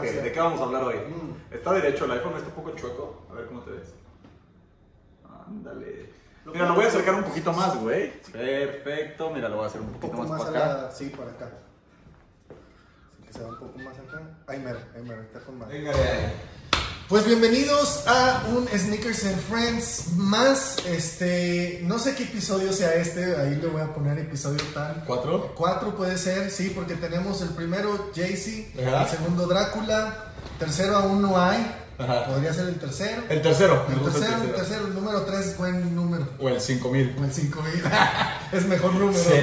¿de qué vamos a hablar hoy? Mm. ¿Está derecho el iPhone? ¿Está un poco chueco? A ver cómo te ves. Ándale. Mira, lo voy a acercar un poquito más, güey. Perfecto. Mira, lo voy a hacer un poquito más, más para acá. la... Sí, para acá. Así que se va un poco más acá. Ay, mero, ay, mero, está con madre. Venga ahí. Pues bienvenidos a un Sneakers and Friends más. Este, no sé qué episodio sea este, ahí le voy a poner episodio tal. ¿Cuatro? Cuatro puede ser, sí, porque tenemos el primero Jay-Z, Ajá. el segundo Drácula, tercero aún no hay, Ajá. podría ser el tercero. El tercero. El tercero, el tercero, el número tres es buen número. O el 5000. O el 5000. es mejor número. Sí.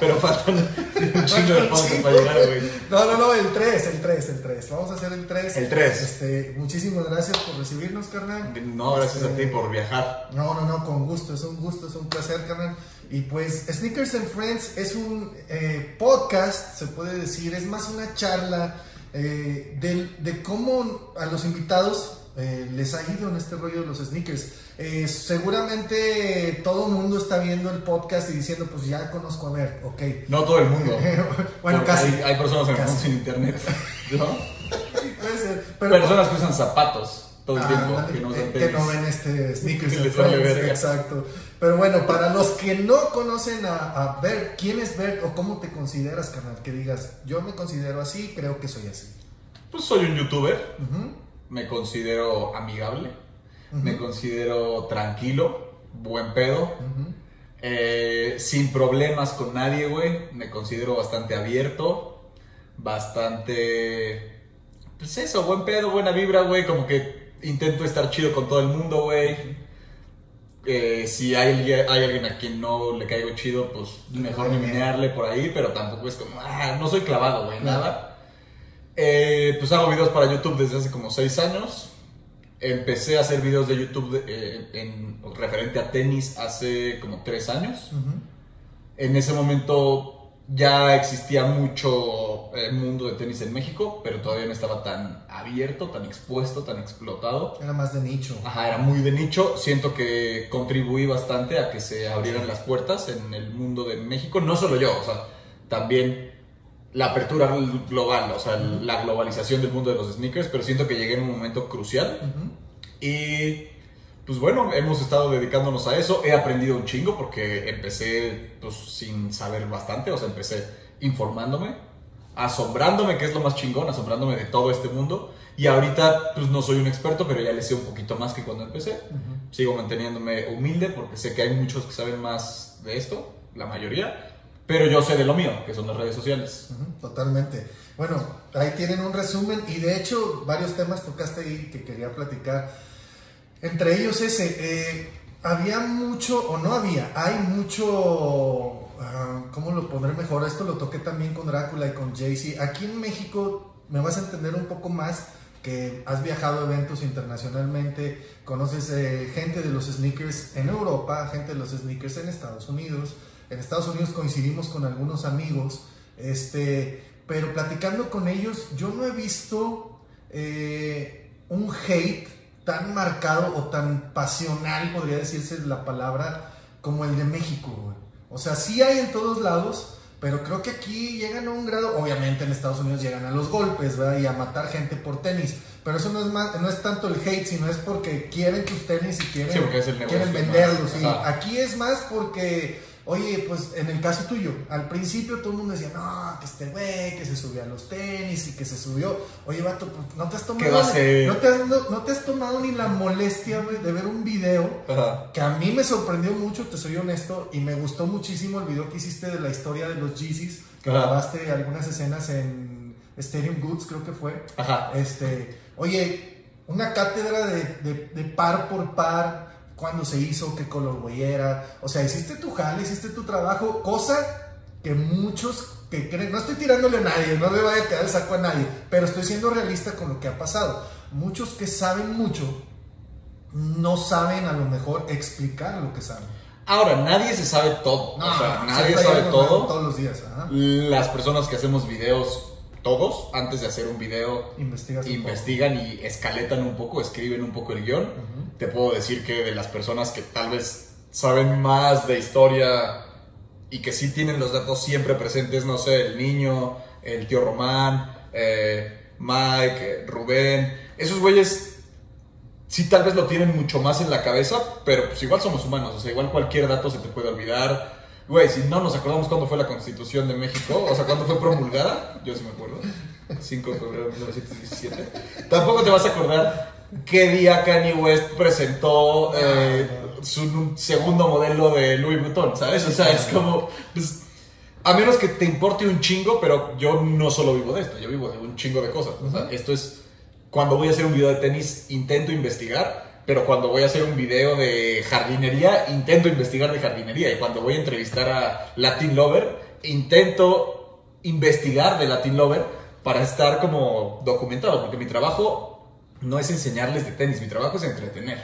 Pero faltan un chingo de chingo. para llegar, güey. No, no, no, el 3, el 3, el 3. Vamos a hacer el 3. El tres. Este, muchísimas gracias por recibirnos, carnal. No, gracias a Este, ti por viajar. No, no, no, con gusto, es un gusto, es un placer, carnal. Y pues Sneakers and Friends es un eh, podcast, se puede decir, es más una charla eh, de, de cómo a los invitados eh, les ha ido en este rollo de los sneakers. Eh, seguramente todo el mundo está viendo el podcast y diciendo, pues ya conozco a ver, ok. No todo el mundo. bueno, casi. Hay, hay personas en mundo Casi. sin internet. ¿No? Puede ser, pero- Personas que usan zapatos todo el Ah, tiempo. que no usan eh, que tenis. no ven este sneakers Que les verga. exacto. Pero bueno, para los que no conocen a, a Bert, ¿quién es Bert o cómo te consideras, carnal? Que digas, yo me considero así, creo que soy así. Pues soy un youtuber. Me considero amigable. Me considero tranquilo. Buen pedo. Eh, sin problemas con nadie, güey. Me considero bastante abierto. Bastante. Pues eso, buen pedo, buena vibra, güey. Como que intento estar chido con todo el mundo, güey. Eh, si hay, alguien- hay alguien a quien no le caigo chido, pues mejor ni menearle por ahí, pero tampoco es como, ah, no soy clavado, güey, nada. Eh, pues hago videos para YouTube desde hace como 6 años. Empecé a hacer videos de YouTube de- eh, en, referente a tenis hace como 3 años. En ese momento ya existía mucho eh, mundo de tenis en México, pero todavía no estaba tan abierto, tan expuesto, tan explotado. Era más de nicho. Ajá, era muy de nicho. Siento que contribuí bastante a que se abrieran las puertas en el mundo de México. No solo yo, o sea, también la apertura global, o sea, la globalización del mundo de los sneakers, pero siento que llegué en un momento crucial. Y pues bueno, hemos estado dedicándonos a eso. He aprendido un chingo porque empecé pues sin saber bastante, o sea, empecé informándome, asombrándome, que es lo más chingón, asombrándome de todo este mundo. Y ahorita pues no soy un experto, pero ya le sé un poquito más que cuando empecé. Ujú. Sigo manteniéndome humilde porque sé que hay muchos que saben más de esto, la mayoría, pero yo sé de lo mío, que son las redes sociales. Ujú, Totalmente. Bueno, ahí tienen un resumen y de hecho varios temas tocaste ahí que quería platicar. Entre ellos ese, eh, había mucho, o no había, hay mucho, ah, ¿cómo lo pondré mejor? Esto lo toqué también con Drácula y con Jay-Z. Aquí en México me vas a entender un poco más que has viajado a eventos internacionalmente, conoces eh, gente de los sneakers en Europa, gente de los sneakers en Estados Unidos. En Estados Unidos coincidimos con algunos amigos, este, pero platicando con ellos, yo no he visto eh, un hate tan marcado o tan pasional, podría decirse la palabra, como el de México. güey. O sea, sí hay en todos lados, pero creo que aquí llegan a un grado, obviamente en Estados Unidos llegan a los golpes, ¿verdad? Y a matar gente por tenis. Pero eso no es, más, no es tanto el hate, sino es porque quieren tus tenis y quieren, Sí, quieren venderlos. sí. Aquí es más porque, oye, pues en el caso tuyo, al principio todo el mundo decía, no, que este güey, que se subió a los tenis y que se subió. Oye, vato, pues no te has tomado, ¿Qué va a hacer? no te has, no- no te has tomado ni la molestia, güey, de ver un video Ajá. que a mí me sorprendió mucho, te soy honesto, y me gustó muchísimo el video que hiciste de la historia de los Yeezys, que Ajá. grabaste algunas escenas en Stadium Goods, creo que fue. Ajá. Este, oye, una cátedra de, de- de par por par, cuándo se hizo, qué colorway era, o sea, hiciste tu jale, hiciste tu trabajo, cosa que muchos que creen, no estoy tirándole a nadie, no le vaya a quedar el saco a nadie, pero estoy siendo realista con lo que ha pasado. Muchos que saben mucho no saben a lo mejor explicar lo que saben. Ahora, nadie se sabe todo. o sea, nadie sabe todo. Todos los días. ajá. Las personas que hacemos videos todos, antes de hacer un video, un investigan y escaletan un poco, escriben un poco el guion. Te puedo decir que de las personas que tal vez saben más de historia y que sí tienen los datos siempre presentes, no sé, el niño, el tío Román, eh, Mike, eh, Rubén, esos güeyes sí tal vez lo tienen mucho más en la cabeza, pero pues igual somos humanos, o sea, igual cualquier dato se te puede olvidar. Güey, si no nos acordamos cuándo fue la Constitución de México, o sea, cuándo fue promulgada, yo sí me acuerdo, 5 de febrero de 1917, tampoco te vas a acordar qué día Kanye West presentó eh, su segundo modelo de Louis Vuitton, ¿sabes? O sea, es como, pues, a menos que te importe un chingo, pero yo no solo vivo de esto, yo vivo de un chingo de cosas. O sea, esto es, cuando voy a hacer un video de tenis, intento investigar, pero cuando voy a hacer un video de jardinería, intento investigar de jardinería. Y cuando voy a entrevistar a Latin Lover, intento investigar de Latin Lover para estar como documentado, porque mi trabajo no es enseñarles de tenis, mi trabajo es entretener.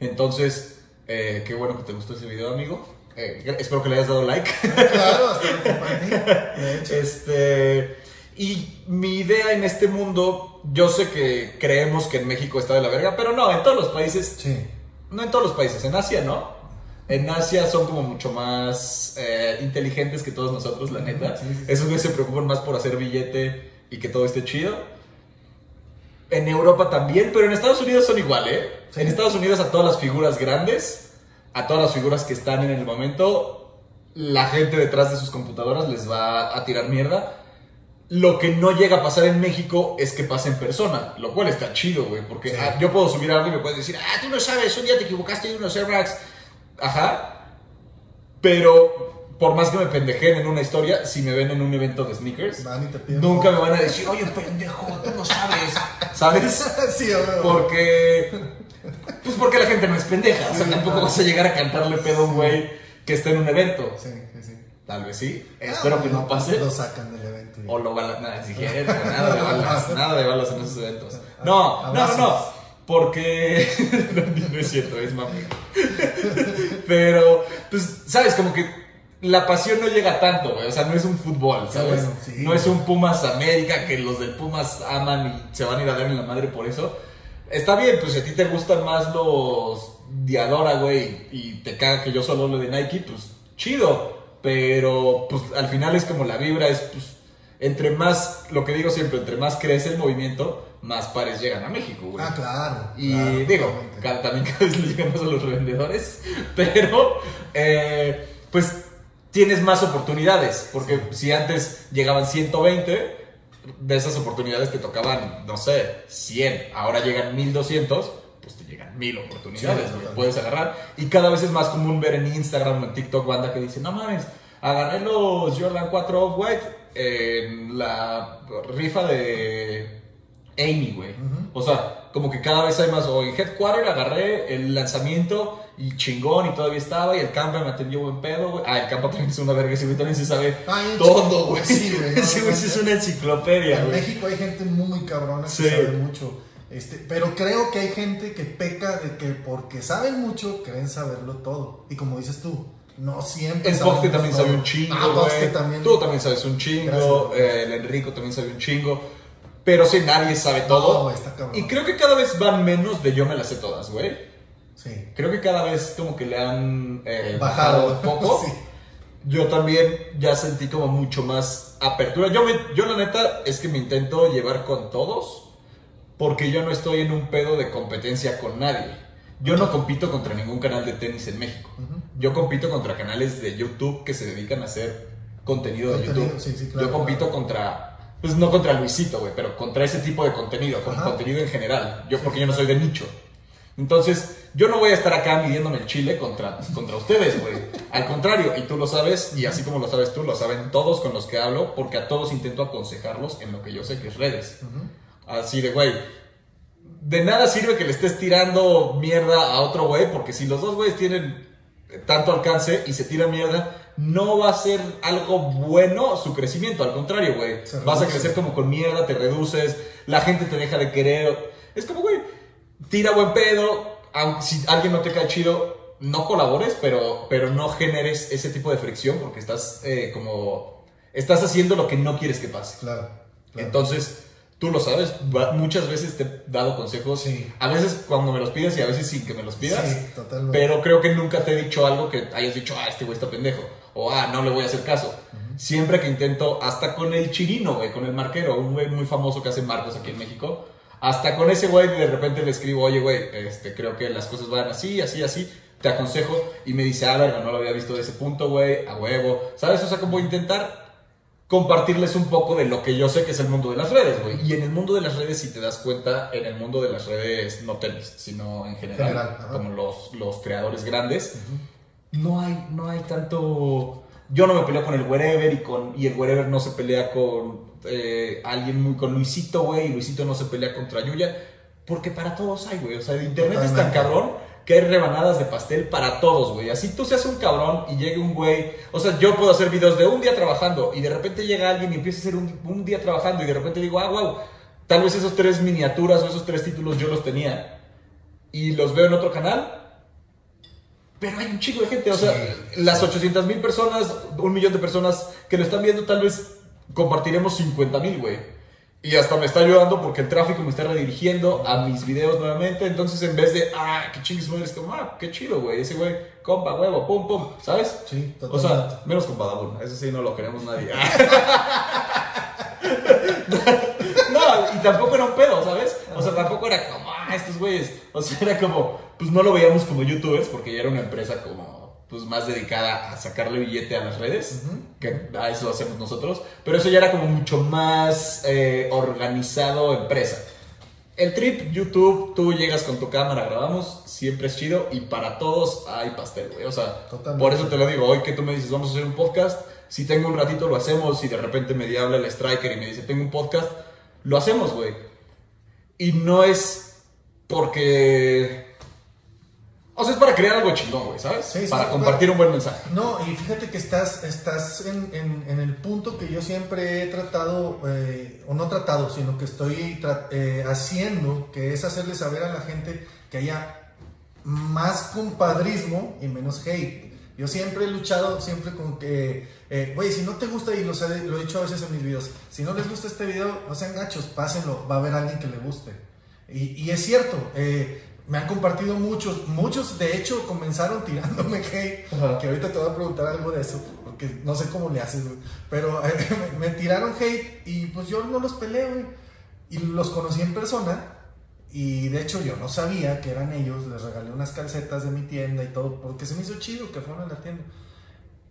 Entonces, eh, qué bueno que te gustó ese video, amigo. Eh, espero que le hayas dado like. Claro, hasta hecho, Este, y mi idea en este mundo, yo sé que creemos que en México está de la verga, pero no, en todos los países, sí. no en todos los países, en Asia no. En Asia son como mucho más eh, inteligentes que todos nosotros, la neta. Sí, sí, sí. Esos güeyes se preocupan más por hacer billete y que todo esté chido. En Europa también, pero en Estados Unidos son igual, ¿eh? En Estados Unidos a todas las figuras grandes, a todas las figuras que están en el momento, la gente detrás de sus computadoras les va a tirar mierda. Lo que no llega a pasar en México es que pase en persona, lo cual está chido, güey, porque Sí. ah, yo puedo subir algo y me puedes decir, ah, tú no sabes, un día te equivocaste de unos Air Max. Ajá. Pero por más que me pendejen en una historia, si me ven en un evento de sneakers, nunca me van a decir, oye, pendejo, tú no sabes. ¿Sabes? sí. Porque. Pues porque la gente no es pendeja. O sea, tampoco vas a llegar a cantarle pedo a un güey que está en un evento. Sí. Tal vez sí. Ah, Espero que no pase. Lo sacan del evento. y- O lo balas. Nada, si quieres, pero nada de balas. Nada de balas en esos eventos. No, no, no, Abrazos. no. Porque. no es cierto, es mami. Pero, pues, ¿sabes? Como que la pasión no llega tanto, güey. O sea, no es un fútbol, ¿sabes? bueno, sí. no es un Pumas América que los del Pumas aman y se van a ir a dar en la madre por eso. Está bien, pues si a ti te gustan más los Diadora, güey, y te caga que yo solo lo de Nike, pues chido. Pero, pues al final es como la vibra, es pues. Entre más, lo que digo siempre, entre más crece el movimiento, más pares llegan a México, güey. Ah, claro. Y claro, digo, también cada vez le llegan más a los revendedores, pero eh, pues tienes más oportunidades, porque si antes llegaban 120, de esas oportunidades te tocaban, no sé, 100, ahora llegan 1200, pues te llegan 1000 oportunidades, Sí, puedes agarrar. Y cada vez es más común ver en Instagram o en TikTok banda que dice, no mames, agarré los Jordan 4 Off-White en la rifa de Amy, güey. Ujú. O sea, como que cada vez hay más. O en Headquarter agarré el lanzamiento y chingón y todavía estaba. Y el Campa me atendió buen pedo, güey. Ah, el Campa también es una verga. Ese güey también se sabe Ay, todo, güey. sí, güey, Ese güey es una enciclopedia, En güey. México hay gente muy cabrona que Sí. sabe mucho. Este, pero creo que hay gente que peca de que porque saben mucho creen saberlo todo. Y como dices tú, no siempre. El Poste también todo. sabe un chingo, Ah, también. Tú también sabes un chingo. Eh, el Enrico también sabe un chingo. Pero sí, nadie sabe todo. No, está y creo que cada vez van menos de yo me las sé todas, güey. Sí. Creo que cada vez como que le han eh, Bajado. bajado un poco. Sí. Yo también ya sentí como mucho más apertura. Yo, me, yo la neta es que me intento llevar con todos porque yo no estoy en un pedo de competencia con nadie. Yo no compito contra ningún canal de tenis en México. Yo compito contra canales de YouTube que se dedican a hacer contenido de YouTube. sí, sí, claro, yo compito claro. contra, pues no contra Luisito, güey, pero contra ese tipo de contenido, con contenido en general. Yo Sí, porque yo no soy de nicho. Entonces, yo no voy a estar acá midiéndome el chile contra, contra ustedes, güey. Al contrario, y tú lo sabes, y así como lo sabes tú, lo saben todos con los que hablo, porque a todos intento aconsejarlos en lo que yo sé que es redes. Ujú. Así de, güey, de nada sirve que le estés tirando mierda a otro güey, porque si los dos güeyes tienen tanto alcance y se tiran mierda, no va a ser algo bueno su crecimiento. Al contrario, güey, vas a crecer como con mierda, te reduces, la gente te deja de querer. Es como, güey, tira buen pedo, aunque si alguien no te cae chido, no colabores, pero, pero no generes ese tipo de fricción porque estás eh, como... Estás haciendo lo que no quieres que pase. Claro. Entonces, tú lo sabes, muchas veces te he dado consejos, Sí. a veces cuando me los pides y a veces sin que me los pidas, Sí, totalmente. pero creo que nunca te he dicho algo que hayas dicho, ah, este güey está pendejo, o ah, no le voy a hacer caso. Siempre que intento, hasta con el chirino, güey, con el marquero, un güey muy famoso que hace marcos aquí en México, hasta con ese güey de repente le escribo, oye, güey, este, creo que las cosas van así, así, así, te aconsejo, y me dice, ah, verga, no lo había visto de ese punto, güey, a huevo, ¿sabes? O sea, como intentar compartirles un poco de lo que yo sé que es el mundo de las redes, güey. Y en el mundo de las redes, si te das cuenta, en el mundo de las redes, no tenis, sino en general, General, como los, los creadores grandes, no hay, no hay tanto... Yo no me peleo con el wherever y, con, y el wherever no se pelea con eh, alguien muy... con Luisito, güey, y Luisito no se pelea contra Yuya, porque para todos hay, güey. O sea, el internet es tan Totalmente. cabrón que hay rebanadas de pastel para todos, güey. Así tú seas un cabrón y llegue un güey. O sea, yo puedo hacer videos de un día trabajando y de repente llega alguien y empieza a hacer un, un día trabajando y de repente digo, ah, wow, tal vez esos tres miniaturas o esos tres títulos yo los tenía y los veo en otro canal. Pero hay un chico de gente, o sea, Sí. las 800 mil personas, un millón de personas que lo están viendo, tal vez compartiremos 50 mil, güey. Y hasta me está ayudando porque el tráfico me está redirigiendo a mis videos nuevamente. Entonces, en vez de, ah, qué chingues madre, es como, ah, qué chido, güey. Ese güey, compa, huevo, pum, pum, ¿sabes? Sí, O totalmente. sea, menos con Badabun, ese sí no lo queremos nadie. no, y tampoco era un pedo, ¿sabes? O sea, tampoco era como, ah, estos güeyes. O sea, era como, pues no lo veíamos como youtubers porque ya era una empresa como, pues más dedicada a sacarle billete a las redes, que a eso hacemos nosotros. Pero eso ya era como mucho más eh, organizado empresa. El trip, YouTube, tú llegas con tu cámara, grabamos, siempre es chido y para todos hay pastel, güey. O sea, Totalmente. por eso te lo digo, hoy que tú me dices, vamos a hacer un podcast, si tengo un ratito lo hacemos, si de repente me habla el striker y me dice, tengo un podcast, lo hacemos, güey. Y no es porque... O sea, es para crear algo chingón, güey, ¿sabes? Sí, sí, para sí, compartir un buen mensaje. No, y fíjate que estás, estás en, en- en el punto que yo siempre he tratado, eh, o no tratado, sino que estoy eh, haciendo, que es hacerle saber a la gente que haya más compadrismo y menos hate. Yo siempre he luchado, siempre con que, eh, güey, si no te gusta, y lo, sé- lo he dicho a veces en mis videos, si no les gusta este video, no sean gachos, pásenlo, va a haber alguien que le guste. Y, y es cierto, eh, me han compartido muchos, muchos de hecho comenzaron tirándome hate, Ajá. que ahorita te voy a preguntar algo de eso, porque no sé cómo le haces, güey. pero eh, me, me tiraron hate y pues yo no los peleé, güey. Y los conocí en persona y de hecho yo no sabía que eran ellos, les regalé unas calcetas de mi tienda y todo, porque se me hizo chido que fueron a la tienda.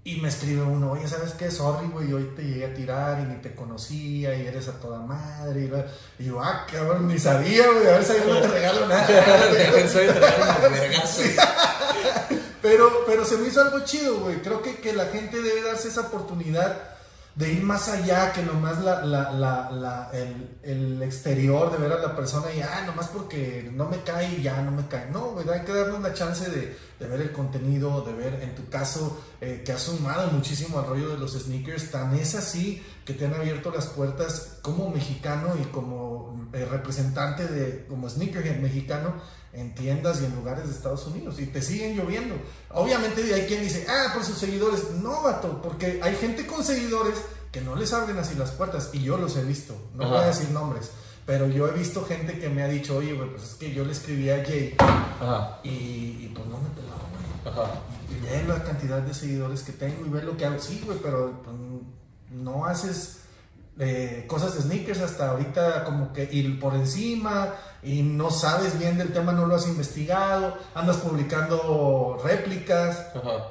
Y me escribe uno, oye, ¿sabes qué? Sorry, güey, hoy te llegué a tirar y ni te conocía y eres a toda madre. Y, yo, ah, cabrón, ni sabía, güey, a ver si yo no te regalo nada. Pero, pero se me hizo algo chido, güey. Creo que, que la gente debe darse esa oportunidad de ir más allá que nomás la, la, la, la- el, el exterior, de ver a la persona y, ah, nomás porque no me cae y ya no me cae. No, güey, hay que darnos la chance de, de ver el contenido, de ver, en tu caso, eh, que has sumado muchísimo al rollo de los sneakers. Tan es así que te han abierto las puertas como mexicano y como eh, representante de, como sneakerhead mexicano en tiendas y en lugares de Estados Unidos y te siguen lloviendo. Obviamente hay quien dice, ah, por sus seguidores. No, vato, porque hay gente con seguidores que no les abren así las puertas y yo los he visto. No Ajá. voy a decir nombres, pero yo he visto gente que me ha dicho, oye, güey, pues es que yo le escribí a Jay Ajá, y, y pues no me peló, güey. ajá. Y ve la cantidad de seguidores que tengo y ve lo que hago. Sí, güey, pero pues, no haces eh, cosas de sneakers hasta ahorita como que ir por encima y no sabes bien del tema, no lo has investigado, andas publicando réplicas Ajá.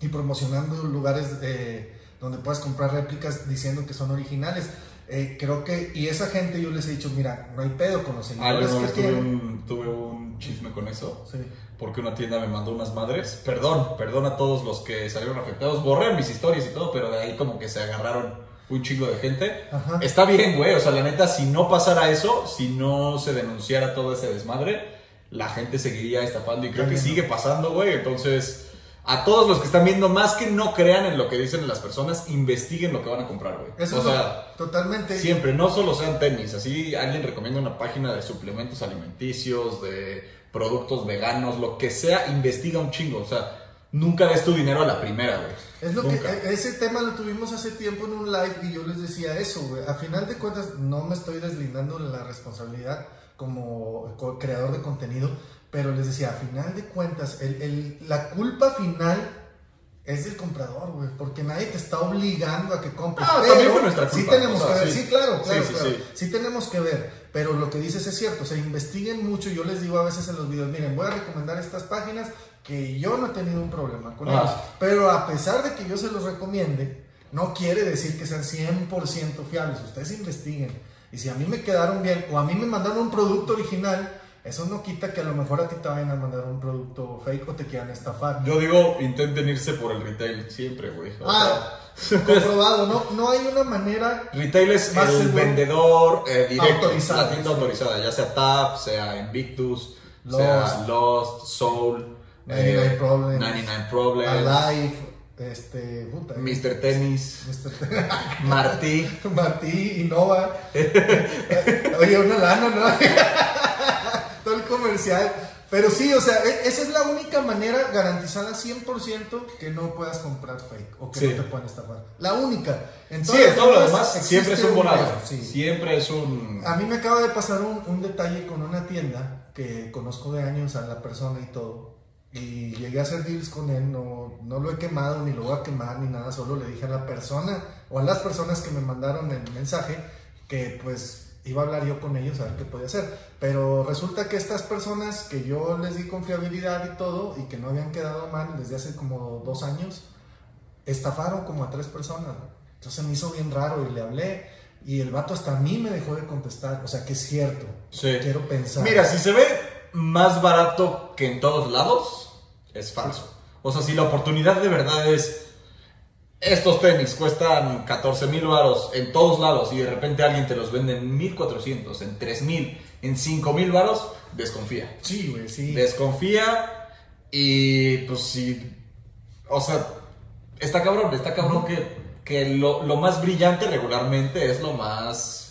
y promocionando lugares eh, donde puedas comprar réplicas diciendo que son originales. Eh, creo que, y esa gente yo les he dicho, mira, no hay pedo con los Ah, yo seguidores que tuve un, tuve un chisme con eso. Sí. Porque una tienda me mandó unas madres. Perdón, perdón a todos los que salieron afectados. Borré mis historias y todo, pero de ahí como que se agarraron un chingo de gente. Ajá. Está bien, güey. O sea, la neta, si no pasara eso, si no se denunciara todo ese desmadre, la gente seguiría estafando. Y creo que sigue pasando, güey. Entonces, a todos los que están viendo, más que no crean en lo que dicen las personas, investiguen lo que van a comprar, güey. Eso o sea, totalmente. Siempre, no solo sean tenis, así alguien recomienda una página de suplementos alimenticios, de productos veganos, lo que sea, investiga un chingo, o sea, nunca des tu dinero a la primera, güey. Es lo Nunca. que, ese tema lo tuvimos hace tiempo en un live y yo les decía eso, güey. A final de cuentas, no me estoy deslindando de la responsabilidad como co- creador de contenido, pero les decía, a final de cuentas, el, el- la culpa final es del comprador, güey, porque nadie te está obligando a que compres. Ah, Pero también fue nuestra Sí culpa, tenemos o sea, que ver, sí. sí, claro, Sí, claro, sí, claro. sí. Sí tenemos que ver, pero lo que dices es cierto, o sea, investiguen mucho. Yo les digo a veces en los videos, miren, voy a recomendar estas páginas que yo no he tenido un problema con Ah. ellos, pero a pesar de que yo se los recomiende, no quiere decir que sean 100% fiables. Ustedes investiguen. Y si a mí me quedaron bien o a mí me mandaron un producto original, eso no quita que a lo mejor a ti te vayan a mandar un producto fake o te quieran estafar. Yo digo, intenten irse por el retail siempre, güey. Ah, comprobado, no, no hay una manera retail es Más el vendedor eh, directo, Autorizado, la tienda sí. autorizada, ya sea TAP, sea Invictus, Lost. sea Lost, Soul, 99 eh, Problems, 99 Problems, Alive, este, puta, Mr. Tennis, Mr. Martí. Martí, Innova. Oye, una lana, ¿no? Todo el comercial. Pero sí, o sea, e- esa es la única manera garantizada 100% que no puedas comprar fake o que Sí. no te puedan estafar. La única. En Sí, todo lo demás siempre es un volado. sí. Siempre es un... A mí me acaba de pasar un, un detalle con una tienda que conozco de años a la persona y todo. Y llegué a hacer deals con él, no, no lo he quemado ni lo voy a quemar ni nada, solo le dije a la persona o a las personas que me mandaron el mensaje que pues iba a hablar yo con ellos a ver qué podía hacer. Pero resulta que estas personas que yo les di confiabilidad y todo y que no habían quedado mal desde hace como dos años, estafaron como a tres personas. Entonces me hizo bien raro y le hablé y el vato hasta a mí me dejó de contestar. O sea que es cierto. Sí. Quiero pensar. Mira, si se ve más barato que en todos lados, es falso. O sea, si la oportunidad de verdad es estos tenis cuestan 14 mil varos en todos lados y de repente alguien te los vende en 1400, en 3000, en 5000 varos, desconfía. Sí, güey, sí. Desconfía y pues si, o sea, está cabrón, está cabrón que, que lo, lo más brillante regularmente es lo más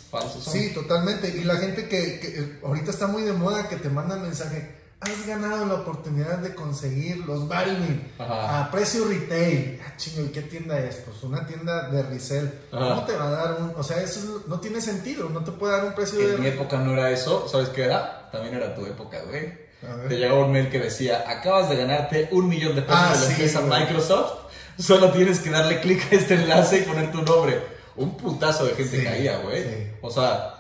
Sí, totalmente. Y la gente que, que, eh, ahorita está muy de moda que te manda mensaje, has ganado la oportunidad de conseguir los Balvin a precio retail. Ah, chingo, ¿y qué tienda es? Pues una tienda de resell. Ajá. ¿Cómo te va a dar un...? O sea, eso es- no tiene sentido, no te puede dar un precio En mi de... época no era eso, ¿sabes qué era? También era tu época, güey. Te llegaba un mail que decía, acabas de ganarte un millón de pesos Ah, de la sí, empresa. Microsoft, solo tienes que darle clic a este enlace y poner tu nombre. Un putazo de gente Sí, caía, güey. sí. O sea,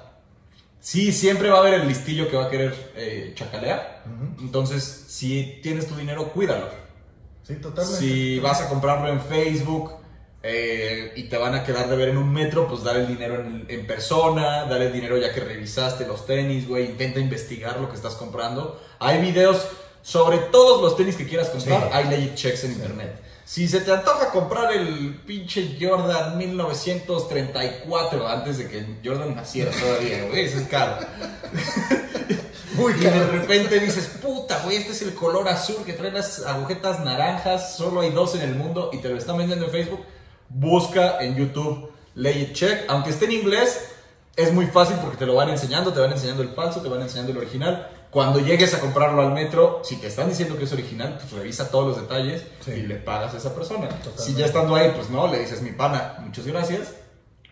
sí, siempre va a haber el listillo que va a querer eh, chacalear. Entonces, si tienes tu dinero, cuídalo. Sí, totalmente. Si vas a comprarlo en Facebook eh, y te van a quedar de ver en un metro, pues dale el dinero en, en persona, dale el dinero ya que revisaste los tenis, güey, intenta investigar lo que estás comprando. Hay videos sobre todos los tenis que quieras comprar, Sí. hay legit checks en internet. Si se te antoja comprar el pinche Jordan 1934 antes de que Jordan naciera todavía, güey, eso es caro. Muy Y de caro. repente dices, puta, güey, este es el color azul que trae las agujetas naranjas, solo hay dos en el mundo y te lo están vendiendo en Facebook. Busca en YouTube Lay It Check, aunque esté en inglés, es muy fácil porque te lo van enseñando, te van enseñando el falso, te van enseñando el original. Cuando llegues a comprarlo al metro, si te están diciendo que es original, pues revisa todos los detalles Sí. y le pagas a esa persona. Totalmente. Si ya estando ahí, pues no, le dices, mi pana, muchas gracias.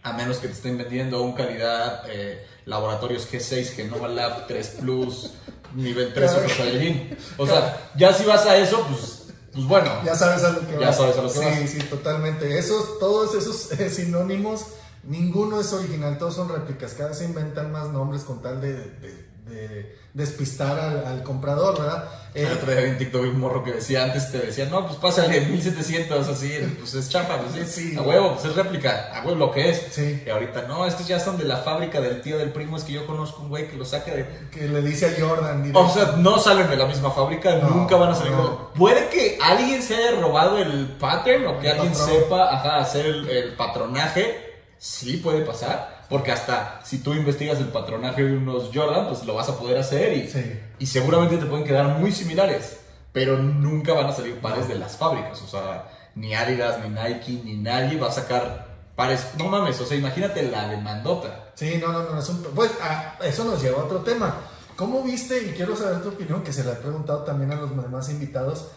A menos que te estén vendiendo un calidad eh, laboratorios G6, Genoma Lab 3 Plus, nivel 3 Super Saiyajin. O sea, ya si vas a eso, pues, pues bueno. Ya sabes a lo que Ya vas. sabes a lo que sí, vas. Sí, totalmente. Esos, todos esos eh, sinónimos, ninguno es original, todos son réplicas. Cada vez se inventan más nombres con tal de, de- de despistar al, al comprador, ¿verdad? Eh, El otro día vi en TikTok un morro que decía, antes te decía, no, pues pásale 1700, así, pues es chafa, pues sí, Sí. a huevo, pues es réplica, a huevo lo que es. Sí. Y ahorita, no, estos ya son de la fábrica del tío del primo, es que yo conozco un güey que lo saca de que le dice a Jordan. directo. O sea, no salen de la misma fábrica, No, nunca van a salir. no. Puede que alguien se haya robado el pattern o que El alguien patrón. sepa ajá, hacer el, el patronaje. Sí puede pasar, porque hasta si tú investigas el patronaje de unos Jordan, pues lo vas a poder hacer y, Sí. y seguramente te pueden quedar muy similares, pero nunca van a salir pares de las fábricas. O sea, ni Adidas, ni Nike, ni nadie va a sacar pares. No mames, o sea, imagínate la demandota. Sí, no, no, no, es un- pues ah, eso nos lleva a otro tema. ¿Cómo viste, y quiero saber tu opinión, que se la he preguntado también a los demás invitados,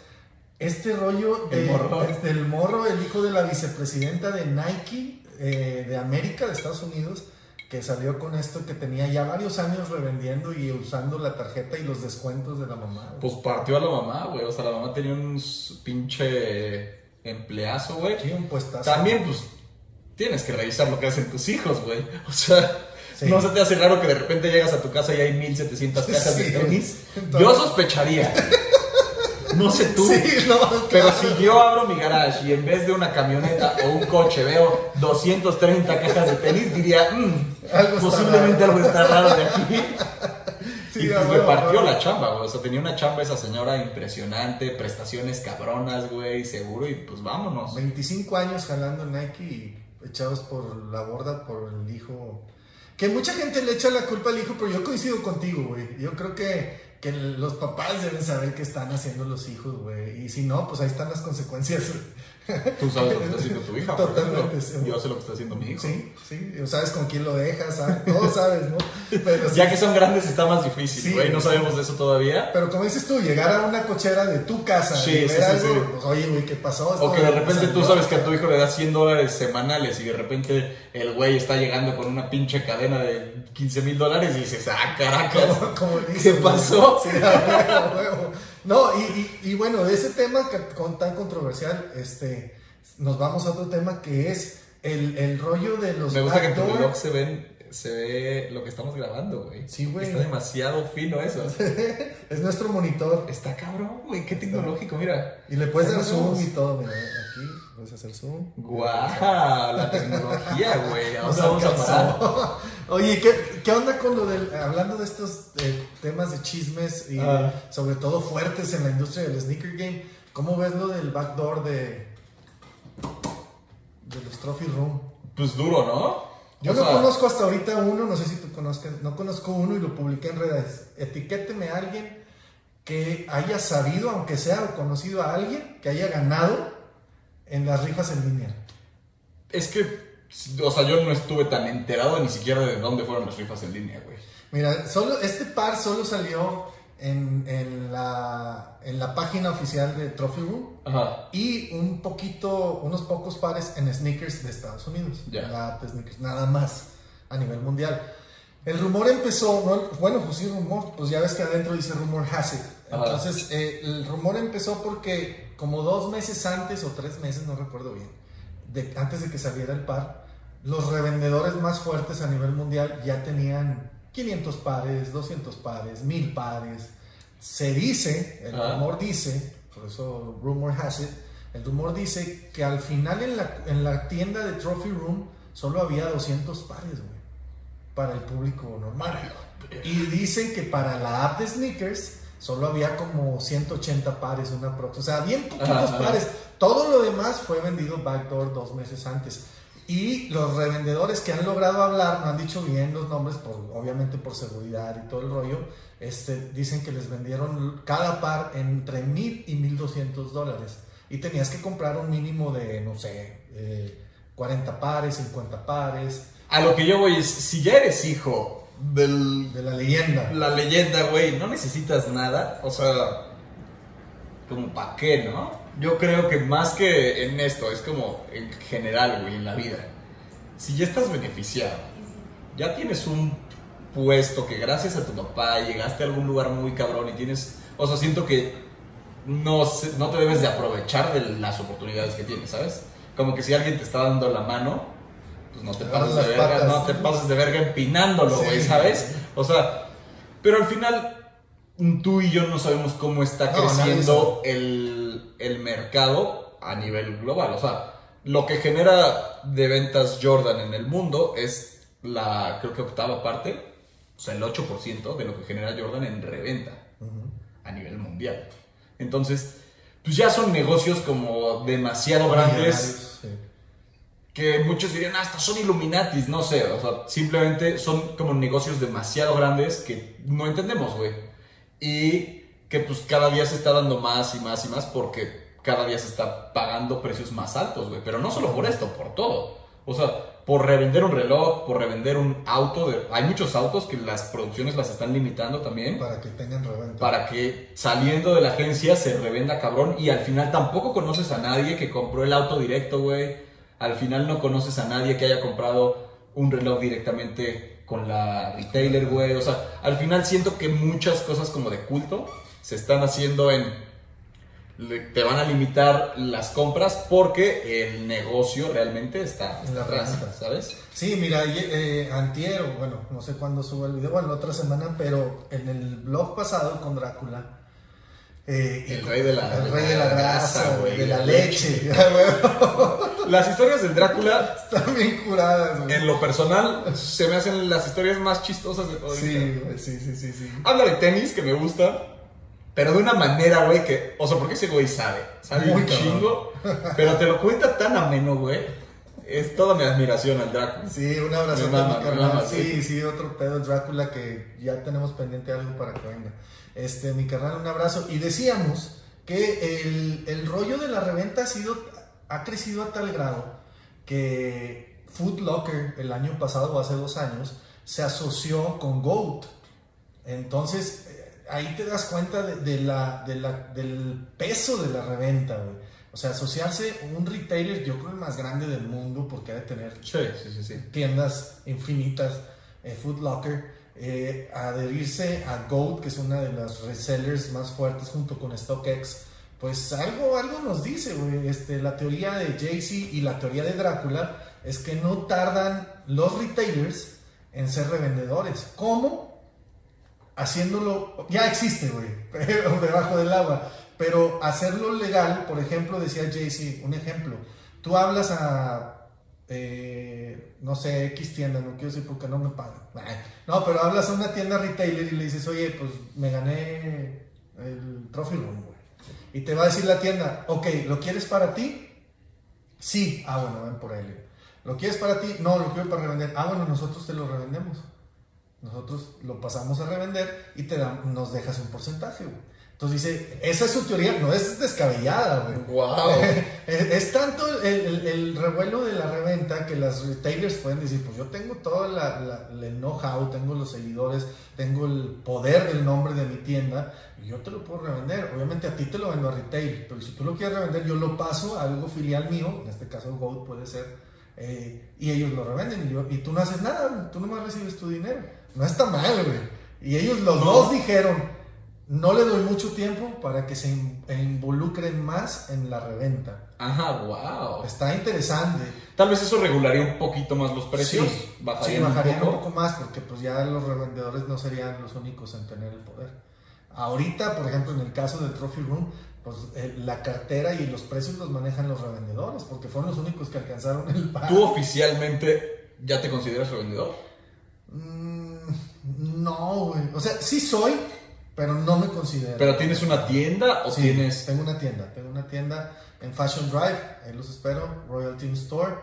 este rollo El de- morro. desde el morro, el hijo de la vicepresidenta de Nike eh, de América, de Estados Unidos, que salió con esto, que tenía ya varios años revendiendo y usando la tarjeta y los descuentos de la mamá. güey. Pues partió a la mamá, güey. O sea, la mamá tenía un pinche empleazo, güey. Sí, un puestazo. También, pues, tienes que revisar lo que hacen tus hijos, güey. O sea, Sí. no se te hace raro que de repente llegas a tu casa y hay 1700 cajas de tenis. Entonces- Yo sospecharía. No sé tú. Sí, no, Pero si yo abro mi garage y en vez de una camioneta o un coche veo 230 cajas de tenis, diría, "Mm, Algo está posiblemente raro". algo está raro de aquí. Sí, y pues huevo, partió la chamba, güey. O sea, tenía una chamba esa señora impresionante, prestaciones cabronas, güey, seguro, y pues vámonos. 25 años jalando Nike y echados por la borda por el hijo. Que mucha gente le echa la culpa al hijo, pero yo coincido contigo, güey. Yo creo que, que los papás deben saber qué están haciendo los hijos, güey. Y si no, pues ahí están las consecuencias. Tú sabes lo que está haciendo tu hija, Totalmente, ejemplo. Yo sé lo que está haciendo mi hijo. Sí, sí. Sabes con quién lo dejas, sabes, todo sabes, ¿no? Pero sí. Ya que son grandes está más difícil, Sí, güey. no sabemos de eso todavía. Pero como dices tú, llegar a una cochera de tu casa Sí, y ver sí, sí, algo, pues oye, güey, ¿qué pasó? O que de repente tú sabes que a tu hijo le das 100 dólares semanales y de repente el güey está llegando con una pinche cadena de 15 mil dólares y dices, ah, caracas. Como ¿Qué pasó? Huevo, a huevo. No, y, y, y bueno, de ese tema con, tan controversial, este, nos vamos a otro tema que es el, el rollo de los Me gusta que en tu blog se ven, se ve lo que estamos grabando, güey. Sí, güey. Está demasiado fino eso. es nuestro monitor. Está cabrón, güey, qué tecnológico, mira. Y le puedes nos zoom y todo, mira, aquí puedes hacer zoom. Guau, la tecnología, güey. ¿A Nos dónde vamos a parar? Oye, ¿qué, ¿qué onda con lo del, hablando de estos temas de chismes y Ah. sobre todo fuertes en la industria del sneaker game? ¿Cómo ves lo del backdoor de, de los Trophy Room? Pues duro, ¿no? Yo O no sea, conozco hasta ahorita uno, no sé si tú conozcas, no conozco uno y lo publiqué en redes. Etiquéteme a alguien que haya sabido, aunque sea o conocido a alguien, que haya ganado en las rifas en línea. Es que, o sea, yo no estuve tan enterado ni siquiera de dónde fueron las rifas en línea, güey. Mira, solo, este par solo salió en, en la, en la página oficial de Trophy Room Ajá. y un poquito, unos pocos pares en sneakers de Estados Unidos. Ya. La de sneakers, nada más a nivel mundial. El rumor empezó, ¿no? bueno, pues sí, rumor, pues ya ves que adentro dice rumor has it. Entonces, eh, el rumor empezó porque como dos meses antes o tres meses, no recuerdo bien, de, antes de que saliera el par, los revendedores más fuertes a nivel mundial ya tenían 500 pares, 200 pares, 1000 pares. Se dice, el Ajá. rumor dice, por eso rumor has it, el rumor dice que al final en la, en la tienda de Trophy Room solo había 200 pares, güey, para el público normal. Y dicen que para la app de sneakers solo había como 180 pares, una prox. O sea, bien poquitos pares. Todo lo demás fue vendido backdoor dos meses antes. Y los revendedores que han logrado hablar, no han dicho bien los nombres, por, obviamente por seguridad y todo el rollo, este, dicen que les vendieron cada par entre mil y 1200 dólares. Y tenías que comprar un mínimo de, no sé, eh, 40 pares, 50 pares, A lo que yo voy es, si ya eres hijo del de la leyenda. la leyenda, güey, no necesitas nada. O sea, como para qué, ¿no? Yo creo que más que en esto, es como en general, güey, en la vida. Si ya estás beneficiado, ya tienes un puesto que gracias a tu papá llegaste a algún lugar muy cabrón y tienes, o sea, siento que no, no te debes de aprovechar de las oportunidades que tienes, ¿sabes? Como que si alguien te está dando la mano, pues no te pases de verga, patas. no te pases de verga empinándolo, Sí. güey, ¿sabes? O sea, pero al final tú y yo no sabemos cómo está No, creciendo el, el mercado a nivel global. O sea, lo que genera de ventas Jordan en el mundo es la, creo que octava parte, o sea, el 8% de lo que genera Jordan en reventa a nivel mundial. Entonces, pues ya son negocios como demasiado grandes sí. que muchos dirían, hasta son Illuminatis, no sé, o sea, simplemente son como negocios demasiado grandes que no entendemos, güey. Y que pues cada día se está dando más y más y más porque cada día se está pagando precios más altos, güey. Pero no solo por esto, por todo. O sea, por revender un reloj, por revender un auto. de- hay muchos autos que las producciones las están limitando también. Para que tengan reventa. Para que saliendo de la agencia se revenda cabrón y al final tampoco conoces a nadie que compró el auto directo, güey. Al final no conoces a nadie que haya comprado un reloj directamente con la retailer, güey. O sea, al final siento que muchas cosas como de culto se están haciendo en... Te van a limitar las compras porque el negocio realmente está, está atrás. ¿sabes? Sí, mira, eh, antier, o bueno, no sé cuándo subo el video, bueno, la otra semana, pero en el blog pasado con Drácula. Eh, El rey de la- el rey de la grasa, güey, de la la leche. Las historias del Drácula Están bien curadas, güey. En lo personal, se me hacen las historias más chistosas de todo. Sí, güey, sí, sí, sí, sí. Habla de tenis, que me gusta, pero de una manera, güey, que... O sea, porque ese güey sabe, sabe Muy un chingo, pero te lo cuenta tan ameno, güey. Es toda mi admiración al Drácula. Sí, un abrazo mama, mama, Sí, sí. sí, otro pedo Drácula que ya tenemos pendiente algo para que venga. Este, mi carnal, un abrazo. Y decíamos que el, el rollo de la reventa ha sido, ha crecido a tal grado que Food Locker el año pasado o hace dos años se asoció con Goat. Entonces, eh, ahí te das cuenta de, de la, de la- del peso de la reventa, güey. O sea, asociarse un retailer, yo creo el más grande del mundo, porque ha de tener Sí, sí, sí, sí. tiendas infinitas, eh, Food Locker, eh, adherirse a Goat, que es una de las resellers más fuertes junto con StockX, pues algo, algo nos dice, güey. Este, la teoría de Jay-Z y la teoría de Drácula es que no tardan los retailers en ser revendedores. ¿Cómo? Haciéndolo, ya existe, güey, debajo del agua. Pero hacerlo legal, por ejemplo, decía Jay-Z, un ejemplo, tú hablas a eh, no sé, X tienda, no quiero decir porque no me pagan. No, pero hablas a una tienda retailer y le dices, oye, pues me gané el Trophy Room, güey. Y te va a decir la tienda, ok, ¿lo quieres para ti? Sí. Ah, bueno, ven por él. ¿Lo quieres para ti? No, lo quiero para revender. Ah, bueno, nosotros te lo revendemos. Nosotros lo pasamos a revender y te dan- nos dejas un porcentaje, güey. Entonces dice, esa es su teoría, no es descabellada, güey. Wow. Es, es tanto el, el- el revuelo de la reventa que las retailers pueden decir, pues yo tengo todo la, la- el know-how, tengo los seguidores, tengo el poder del nombre de mi tienda y yo te lo puedo revender. Obviamente a ti te lo vendo a retail, pero si tú lo quieres revender, yo lo paso a algo filial mío, en este caso Goat puede ser, eh, y ellos lo revenden y, yo- y tú no haces nada, tú nomás recibes tu dinero. No está mal, güey. Y ellos los No. dos dijeron, no le doy mucho tiempo para que se in- involucren más en la reventa. Ajá, wow. Está interesante. Tal vez eso regularía un poquito más los precios. Sí, bajarían sí, bajarían un un poco. más porque pues ya los revendedores no serían los únicos en tener el poder. Ahorita, por ejemplo, en el caso del Trophy Room, pues eh, la cartera y los precios los manejan los revendedores porque fueron los únicos que alcanzaron el pago. ¿Tú oficialmente ya te consideras revendedor? Mm, no, güey. O sea, sí soy, pero no me considero. ¿Pero tienes una tienda o Sí, tienes...? Tengo una tienda, tengo una tienda en Fashion Drive, ahí los espero, Royal Team Store,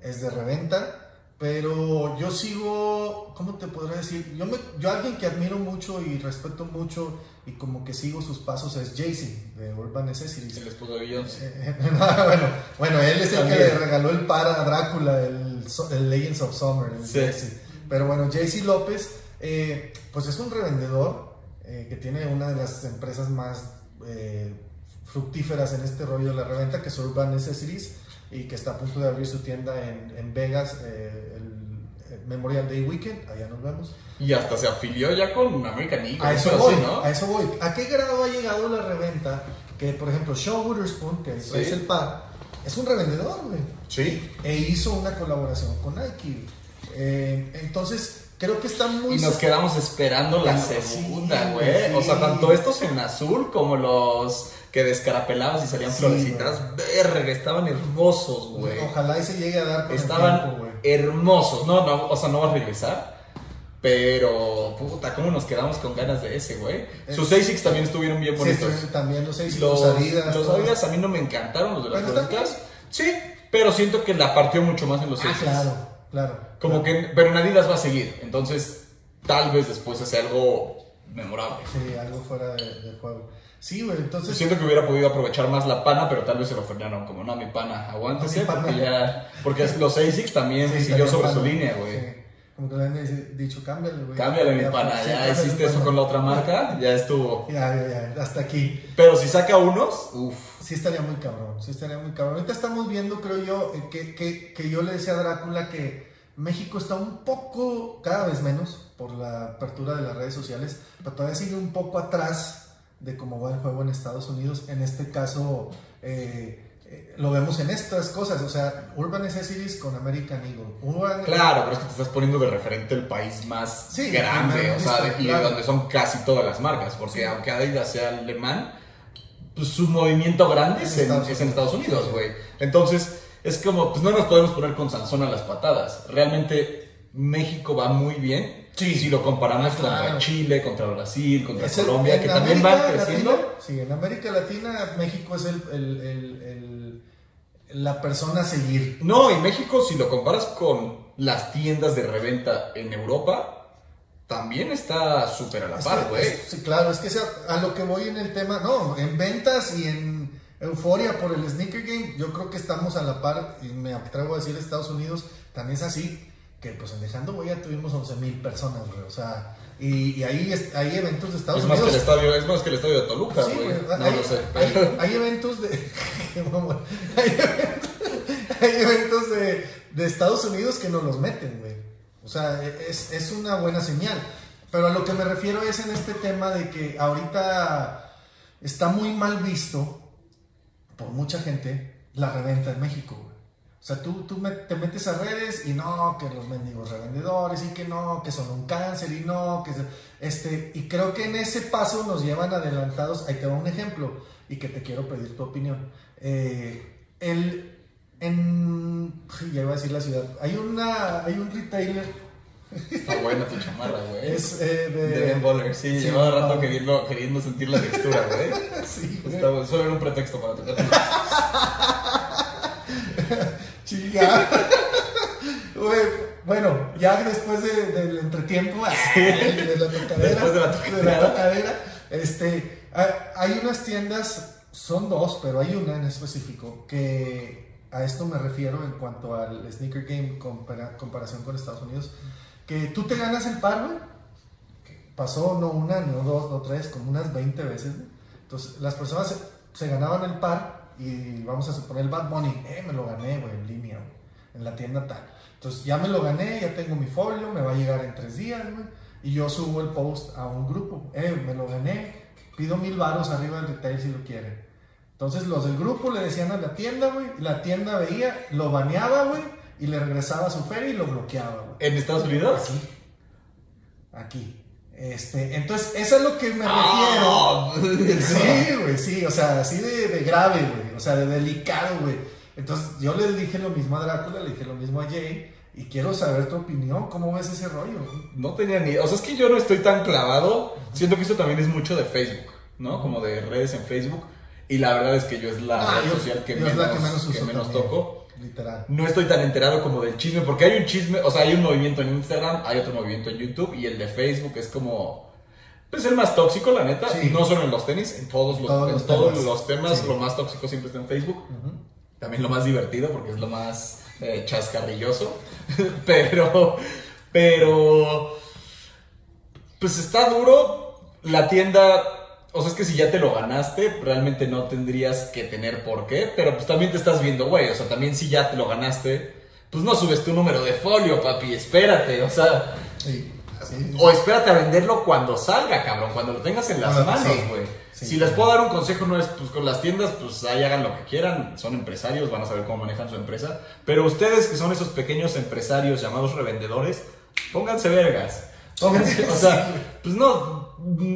es de reventa, pero yo sigo, ¿cómo te podría decir? Yo, me, yo alguien que admiro mucho y respeto mucho y como que sigo sus pasos es Jay-Z de Urban Necessities. El esposo de Beyoncé. Eh, bueno, bueno, él es el También. que le regaló el par a Drácula, el, el Legends of Summer. el Sí. Pero bueno, Jay-Z López, eh, pues es un revendedor eh, que tiene una de las empresas más eh, fructíferas en este rollo de la reventa, que es Urban Necessities, y que está a punto de abrir su tienda en, en Vegas eh, el, el Memorial Day Weekend. Allá nos vemos. Y hasta se afilió ya con American Eagle. A eso voy, así, ¿no? a eso voy. ¿A qué grado ha llegado la reventa? Que, por ejemplo, Sean Witherspoon, que Sí. es el par, es un revendedor, güey. Sí. E hizo una colaboración con Nike. Eh, entonces, creo que está muy... Y nos quedamos esperando la segunda, sí, güey. O sea, sí. tanto estos en azul como los que descarapelabas y salían Sí, florecitas. Verga, estaban hermosos, güey. Ojalá y se llegue a dar con el Estaban tiempo, hermosos. No, no, o sea, no va a regresar. Pero, puta, ¿cómo nos quedamos con ganas de ese, güey? Sus ASICs también estuvieron bien Sí, bonitos. estoy- también los seis los, los Adidas. los. Adidas a mí no me encantaron, los de las florecitas. Sí, pero siento que la partió mucho más en los Ah, ASICs. claro, claro. Como que, pero en Adidas va a seguir. Entonces, tal vez después hace algo memorable. Sí, algo fuera de, de juego. Sí, güey, entonces... Siento que hubiera podido aprovechar más la pana, pero tal vez se lo frenaron como, no, mi pana, aguántese, mi pana. porque ya... Porque los ASICs también Sí, siguió sobre pana. su línea, güey. Sí. Como que le han dicho, cámbiale, güey. Cámbiale, mi Ya, pana, sí, ya hiciste eso pana. con la otra marca, ya estuvo. Ya, ya, ya, hasta aquí. Pero si saca unos, uff. Sí estaría muy cabrón, sí estaría muy cabrón. Ahorita estamos viendo, creo yo, eh, que, que, que yo le decía a Drácula que México está un poco, cada vez menos, por la apertura de las redes sociales, pero todavía sigue un poco atrás de cómo va el juego en Estados Unidos. En este caso, eh, eh, lo vemos en estas cosas, o sea, Urban Necessities con American Eagle. Urban- Claro, pero es que te estás poniendo de referente el país más Sí, grande, o sea, de- y claro. donde son casi todas las marcas, porque Sí. aunque Adidas sea alemán, pues su movimiento grande es en, Estados es en. Estados Unidos, güey. Entonces, es como, pues no nos podemos poner con Sansón a las patadas. Realmente México va muy bien. Sí. Si lo comparamos Claro. contra Chile, contra Brasil, contra Es Colombia, que también van creciendo. Latina, sí, en América Latina, México es el, el- la persona a seguir. No, y México, si lo comparas con las tiendas de reventa en Europa, también está súper a la Es par, güey. sí, claro, es que sea, a lo que voy en el tema, no, en ventas y en euforia por el sneaker game, yo creo que estamos a la par, y me atrevo a decir Estados Unidos, tan es así, que pues en Dejando Huella tuvimos 11 mil personas, güey, o sea, y, y ahí hay eventos de Estados Es más, que el Unidos. estadio, es más que el estadio de Toluca, Sí, güey. no hay, lo sé. hay- eventos de. eventos, hay eventos de, de Estados Unidos que no los meten, güey. O sea, es, es una buena señal. Pero a lo que me refiero es en este tema de que ahorita está muy mal visto por mucha gente la reventa en México. O sea, tú, tú te metes a redes y no, que los mendigos revendedores y que no, que son un cáncer y no, que este, y creo que en ese paso nos llevan adelantados. Ahí te va un ejemplo y que te quiero pedir tu opinión. Eh, el, en, ya iba a decir la ciudad, hay una, hay un retailer, Está buena tu chamarra, güey. es eh, de, de Ben Baller, sí, Sí, llevaba rato no. queriendo, queriendo sentir la textura, güey. Sí, güey. Está- Solo era un pretexto para tocar. Chinga. Güey, bueno, ya después de- del entretiempo, de la tocadera, Después de la tocadera. tocadera, este, hay- hay unas tiendas, son dos, pero hay una en específico que a esto me refiero en cuanto al sneaker game compara- comparación con Estados Unidos, que tú te ganas el par, güey, pasó no una, no dos, no tres, como unas 20 veces, güey. Entonces, las personas se, ganaban el par y vamos a suponer el Bad Money, eh, me lo gané, güey, en línea, güey, en la tienda tal. Entonces, ya me lo gané, ya tengo mi folio, me va a llegar en tres días, güey, y yo subo el post a un grupo, eh, me lo gané, pido mil varos arriba del retail si lo quieren. Entonces, los del grupo le decían a la tienda, güey, la tienda veía, lo baneaba, güey, y le regresaba a su feria y lo bloqueaba, güey. ¿En Estados Unidos? Aquí. Aquí. Este, entonces, eso es lo que me refiero. Ah, Sí, güey, sí, o sea, así de, de grave, güey, o sea, de delicado, güey. Entonces, yo le dije lo mismo a Drácula, le dije lo mismo a Jay, y quiero saber tu opinión, ¿cómo ves ese rollo? No tenía ni. O sea, es que yo no estoy tan clavado. Siento que esto también es mucho de Facebook, ¿no? Como de redes en Facebook. Y la verdad es que yo es la Ah, red yo- social que menos, que menos que menos toco. Literal. No estoy tan enterado como del chisme, porque hay un chisme, o sea, hay un movimiento en Instagram, hay otro movimiento en YouTube, y el de Facebook es como. Pues el más tóxico, la neta. Sí. No solo en los tenis, en todos los, Todos en los todos temas. los temas, Sí. lo más tóxico siempre está en Facebook. También lo más divertido porque es lo más eh, chascarrilloso. pero, pero, pues está duro. La tienda, o sea, es que si ya te lo ganaste, realmente no tendrías que tener por qué. Pero pues también te estás viendo, güey. O sea, también si ya te lo ganaste, pues no subes tu número de folio, papi. Espérate, o sea, Sí, sí. o espérate a venderlo cuando salga, cabrón. Cuando lo tengas en las manos, güey. Si les puedo dar un consejo, no es pues con las tiendas, pues ahí hagan lo que quieran. Son empresarios, van a saber cómo manejan su empresa. Pero ustedes que son esos pequeños empresarios llamados revendedores, pónganse vergas. Pónganse, o sea, pues no,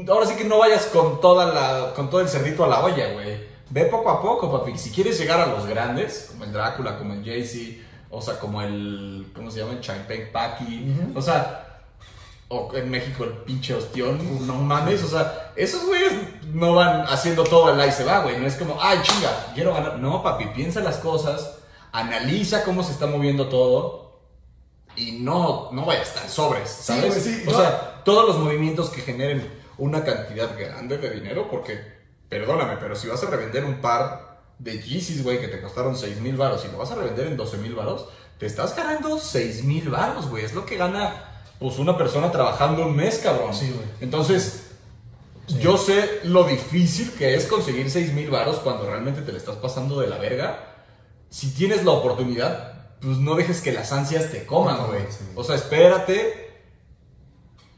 ahora sí que no vayas con toda la, con todo el cerdito a la olla, güey. Ve poco a poco, papi. Si quieres llegar a los grandes, como el Drácula, como el Jay-Z, o sea, como el, ¿cómo se llama? El Champagne Packy. Ujú. O sea, o en México el pinche ostión, no mames, o sea, esos güeyes no van haciendo todo el ahí se va, güey, no es como, ay, chinga, quiero ganar. No, papi, piensa las cosas, analiza cómo se está moviendo todo y no, no vayas tan sobres, Sí, ¿sabes? güey, sí, o no. sea, todos los movimientos que generen una cantidad grande de dinero, porque perdóname, pero si vas a revender un par de Yeezys, güey, que te costaron 6 mil varos y lo vas a revender en 12 mil varos, te estás ganando 6 mil varos, güey. Es lo que gana, pues, una persona trabajando un mes, cabrón. Sí, güey. Entonces, yo sé lo difícil que es conseguir 6 mil varos cuando realmente te le estás pasando de la verga. Si tienes la oportunidad, pues no dejes que las ansias te coman, güey. sí. O sea, espérate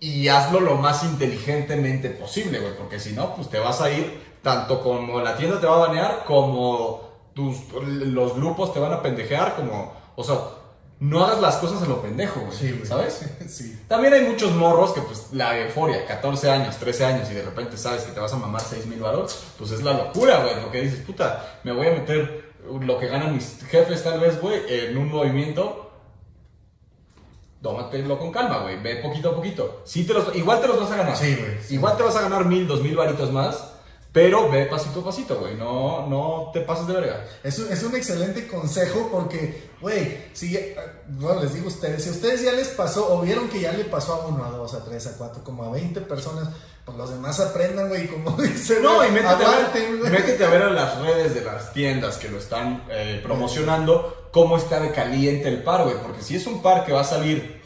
y hazlo lo más inteligentemente posible, güey, porque si no, pues te vas a ir tanto como la tienda te va a banear, como tus, los grupos te van a pendejear, como, o sea, no hagas las cosas a lo pendejo, güey, Sí. ¿sabes? Sí. También hay muchos morros que, pues, la euforia, 14 años, 13 años, y de repente sabes que te vas a mamar 6 mil baros, pues es la locura, güey, porque dices, puta, me voy a meter lo que ganan mis jefes, tal vez, güey, en un movimiento. Tómatelo con calma, güey, ve poquito a poquito. Sí te los, igual te los vas a ganar. Sí, güey, sí. Igual te vas a ganar mil, dos mil varitos más, pero ve pasito a pasito, güey, no, no te pases de verga. Es un, es un excelente consejo porque, güey, si, bueno, les digo a ustedes, si a ustedes ya les pasó o vieron que ya le pasó a uno, a dos, a tres, a cuatro, como a 20 personas, pues los demás aprendan, güey, como dicen, No, y métete, a aguanten, ver, güey. métete a ver a las redes de las tiendas que lo están eh, promocionando, cómo está de caliente el par, güey. Porque si es un par que va a salir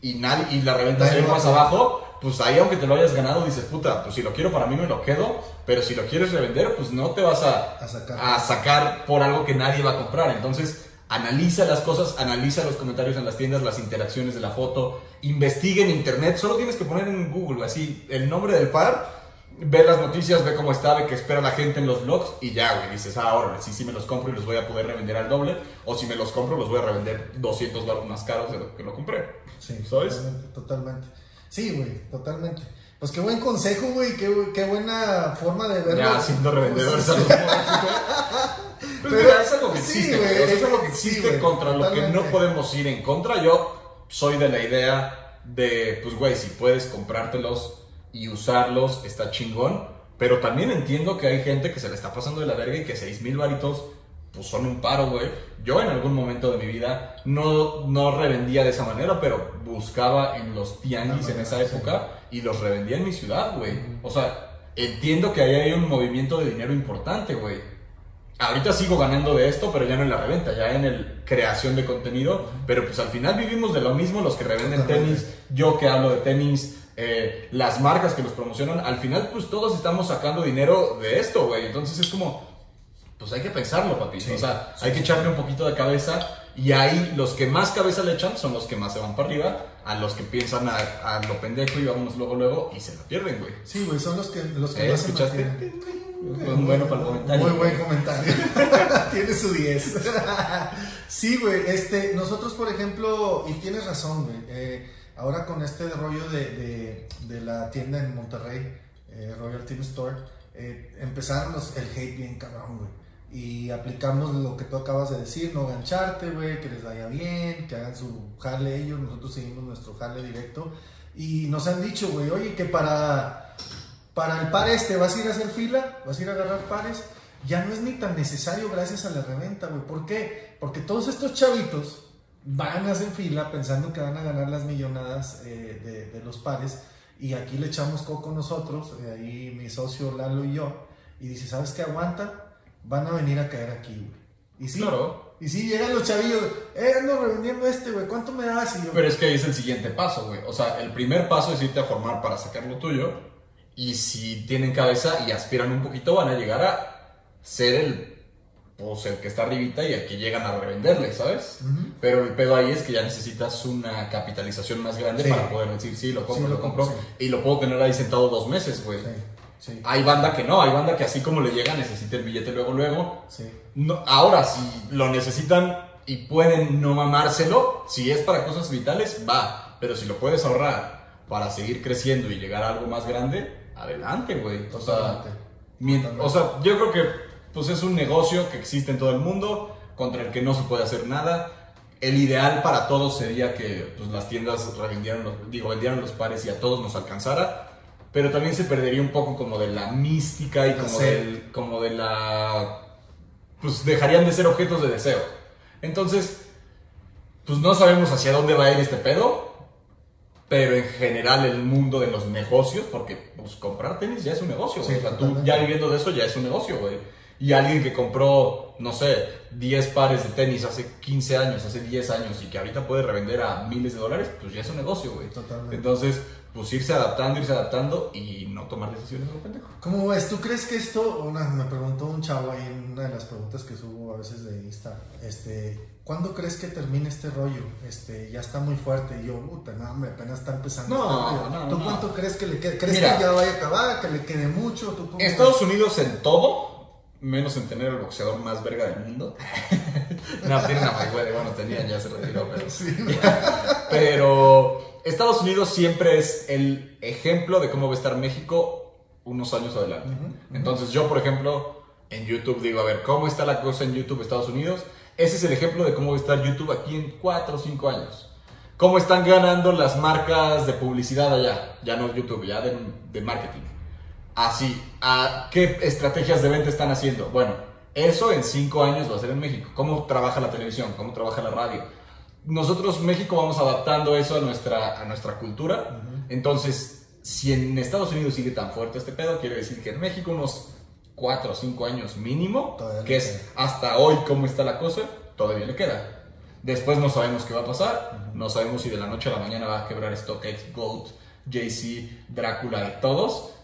y, nadie, y la reventa se más a- abajo, pues ahí aunque te lo hayas ganado, dices, puta, pues si lo quiero para mí me lo quedo, pero si lo quieres revender, pues no te vas a, A sacar. a sacar por algo que nadie va a comprar. Entonces, analiza las cosas, analiza los comentarios en las tiendas, las interacciones de la foto, investiga en internet, solo tienes que poner en Google, así, el nombre del par, ver las noticias, ve cómo está, ve qué espera la gente en los blogs y ya, güey, dices, ah, ahora sí, sí me los compro y los voy a poder revender al doble, o si me los compro, los voy a revender 200 dólares más caros de lo que lo compré. Sí, ¿Sabes? Totalmente, totalmente. Sí, güey, totalmente. Pues qué buen consejo, güey, qué, qué buena forma de verlo. Ya, siendo. Pues Pero- es algo que existe, güey, es algo que existe contra lo que no podemos ir en contra. Yo soy de la idea de, pues, güey, si puedes comprártelos y usarlos, está chingón. Pero también entiendo que hay gente que se le está pasando de la verga y que 6 mil varitos, pues son un paro, güey. Yo en algún momento de mi vida no, no revendía de esa manera, pero buscaba en los tianguis en esa época y los revendía en mi ciudad, güey. O sea, entiendo que ahí hay un movimiento de dinero importante, güey. Ahorita sigo ganando de esto, pero ya no en la reventa, ya en el creación de contenido. Pero pues al final vivimos de lo mismo, los que revenden tenis, yo que hablo de tenis, eh, las marcas que los promocionan. Al final pues todos estamos sacando dinero de esto, güey. Entonces es como, pues hay que pensarlo, papi. Sí, o sea, sí, hay que sí. echarle un poquito de cabeza. Y ahí los que más cabeza le echan son los que más se van para arriba. A los que piensan a, a lo pendejo y vámonos luego, luego, y se lo pierden, güey. Sí, güey, son los que, los que ¿Eh? más ¿Escuchaste? un bueno para el comentario. Muy buen comentario. Tiene su 10. sí, güey. Este, nosotros, por ejemplo, y tienes razón, güey. eh, ahora con este rollo de, de, de la tienda en Monterrey, eh, Royal Team Store, eh, empezaron los, el hate bien cabrón, güey. Y aplicamos lo que tú acabas de decir, no gancharte, güey, que les vaya bien, que hagan su jale ellos, nosotros seguimos nuestro jale directo. Y nos han dicho, güey, oye, que para, para el par este vas a ir a hacer fila, vas a ir a agarrar pares, ya no es ni tan necesario gracias a la reventa, güey. ¿Por qué? Porque todos estos chavitos van a hacer fila pensando que van a ganar las millonadas eh, de, los pares y aquí le echamos coco nosotros, eh, ahí mi socio Lalo y yo, y dice, ¿sabes qué aguanta? Van a venir a caer aquí, güey. Y sí, Claro. y sí, llegan los chavillos, eh, ando revendiendo este, güey, ¿cuánto me das? Y yo, Pero es que ahí es el siguiente paso, güey. O sea, el primer paso es irte a formar para sacar lo tuyo. Y si tienen cabeza y aspiran un poquito, van a llegar a ser el, pues, el que está arribita y el que llegan a revenderle, ¿sabes? Pero el pedo ahí es que ya necesitas una capitalización más grande Sí. para poder decir, sí, lo compro, Sí, lo lo compro. compro, Y lo puedo tener ahí sentado dos meses, güey. Sí, Hay banda que no, hay banda que así como le llega necesita el billete luego, luego. sí. No, ahora, si lo necesitan y pueden no mamárselo, si es para cosas vitales, va. Pero si lo puedes ahorrar para seguir creciendo y llegar a algo más grande, adelante, güey. O sea, o sea, yo creo que pues es un negocio que existe en todo el mundo, contra el que no se puede hacer nada. El ideal para todos sería que pues, las tiendas revendieran los, digo, vendieran los pares y a todos nos alcanzara. Pero también se perdería un poco como de la mística y como, del, como de la pues dejarían de ser objetos de deseo. Entonces, pues no sabemos hacia dónde va a ir este pedo, pero en general el mundo de los negocios, porque pues comprar tenis ya es un negocio. Sí, o sea, tú ya viviendo de eso ya es un negocio, güey. Y alguien que compró, no sé, 10 pares de tenis hace 15 años, hace 10 años y que ahorita puede revender a miles de dólares, pues ya es un negocio, güey. Totalmente. Entonces, pues irse adaptando, irse adaptando y no tomar decisiones lo pendejo. ¿Cómo ves? ¿Tú crees que esto, una, me preguntó un chavo ahí en una de las preguntas que subo a veces de Insta, este, ¿cuándo crees que termine este rollo? Este, ya está muy fuerte y yo, puta, no, hombre, apenas está empezando. No, este rollo. no, ¿Tú no. cuánto crees que le quede? ¿Crees Mira. que ya vaya a acabar, que le quede mucho? Estados Unidos en todo, menos en tener el boxeador más verga del mundo. no, tienen a Mayweather, bueno, tenían, ya se retiró, pero... Sí. Pero Estados Unidos siempre es el ejemplo de cómo va a estar México unos años adelante. Ujú, ujú. Entonces yo, por ejemplo, en YouTube digo, a ver, ¿cómo está la cosa en YouTube Estados Unidos? Ese es el ejemplo de cómo va a estar YouTube aquí en 4 o 5 años. ¿Cómo están ganando las marcas de publicidad allá? Ya no YouTube, ya de, de marketing. Así, ¿a qué estrategias de venta están haciendo? Bueno, eso en 5 años va a ser en México. ¿Cómo trabaja la televisión? ¿Cómo trabaja la radio? Nosotros, México, vamos adaptando eso a nuestra, a nuestra cultura. Entonces, si en Estados Unidos sigue tan fuerte este pedo, quiere decir que en México unos 4 o 5 años mínimo, Todavía que es queda. hasta hoy cómo está la cosa, todavía le queda. Después no sabemos qué va a pasar, no sabemos si de la noche a la mañana va a quebrar StockX, Gold, JC, Drácula y todos.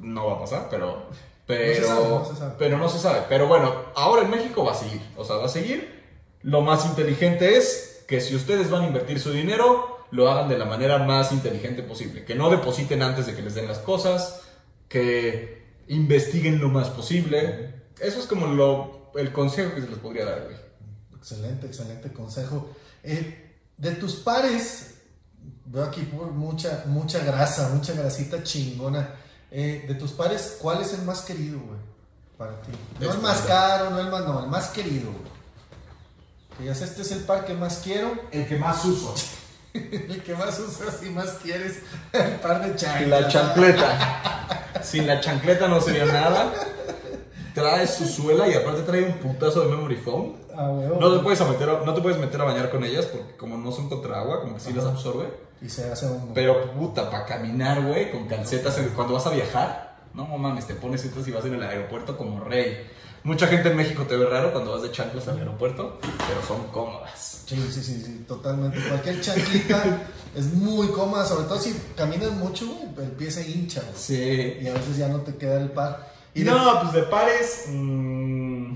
No va a pasar, pero pero sabe, no se sabe. pero no se sabe. Pero bueno, ahora en México va a seguir, o sea, va a seguir. Lo más inteligente es que si ustedes van a invertir su dinero, lo hagan de la manera más inteligente posible, que no depositen antes de que les den las cosas, que investiguen lo más posible. Eso es como lo, el consejo que se les podría dar, güey. Excelente, excelente consejo. Eh, de tus pares, veo aquí por mucha, mucha grasa, mucha grasita chingona. Eh, de tus pares, ¿cuál es el más querido, güey? Para ti. No el Este, más caro, no el más, no, el más querido, güey. Que ya sé, este es el par que más quiero, El que más uso. el que más usas y más quieres, el par de chanclas. La chancleta. Sin la chancleta no sería nada. Trae su suela y aparte trae un putazo de memory foam. Ah, huevo. No te puedes meter a, no te puedes meter a bañar con ellas porque como no son contra agua, como que sí las absorbe. Y se hace un... Pero puta, para caminar, güey, con calcetas cuando vas a viajar. No mames, te pones estas y vas en el aeropuerto como rey. Mucha gente en México te ve raro cuando vas de chanclas al aeropuerto, pero son cómodas. Sí, sí, sí, sí, totalmente. Cualquier chanclita es muy cómoda, sobre todo si caminas mucho, güey, el pie se hincha, güey. Sí. Y a veces ya no te queda el par. Y de- no, pues de pares. mm,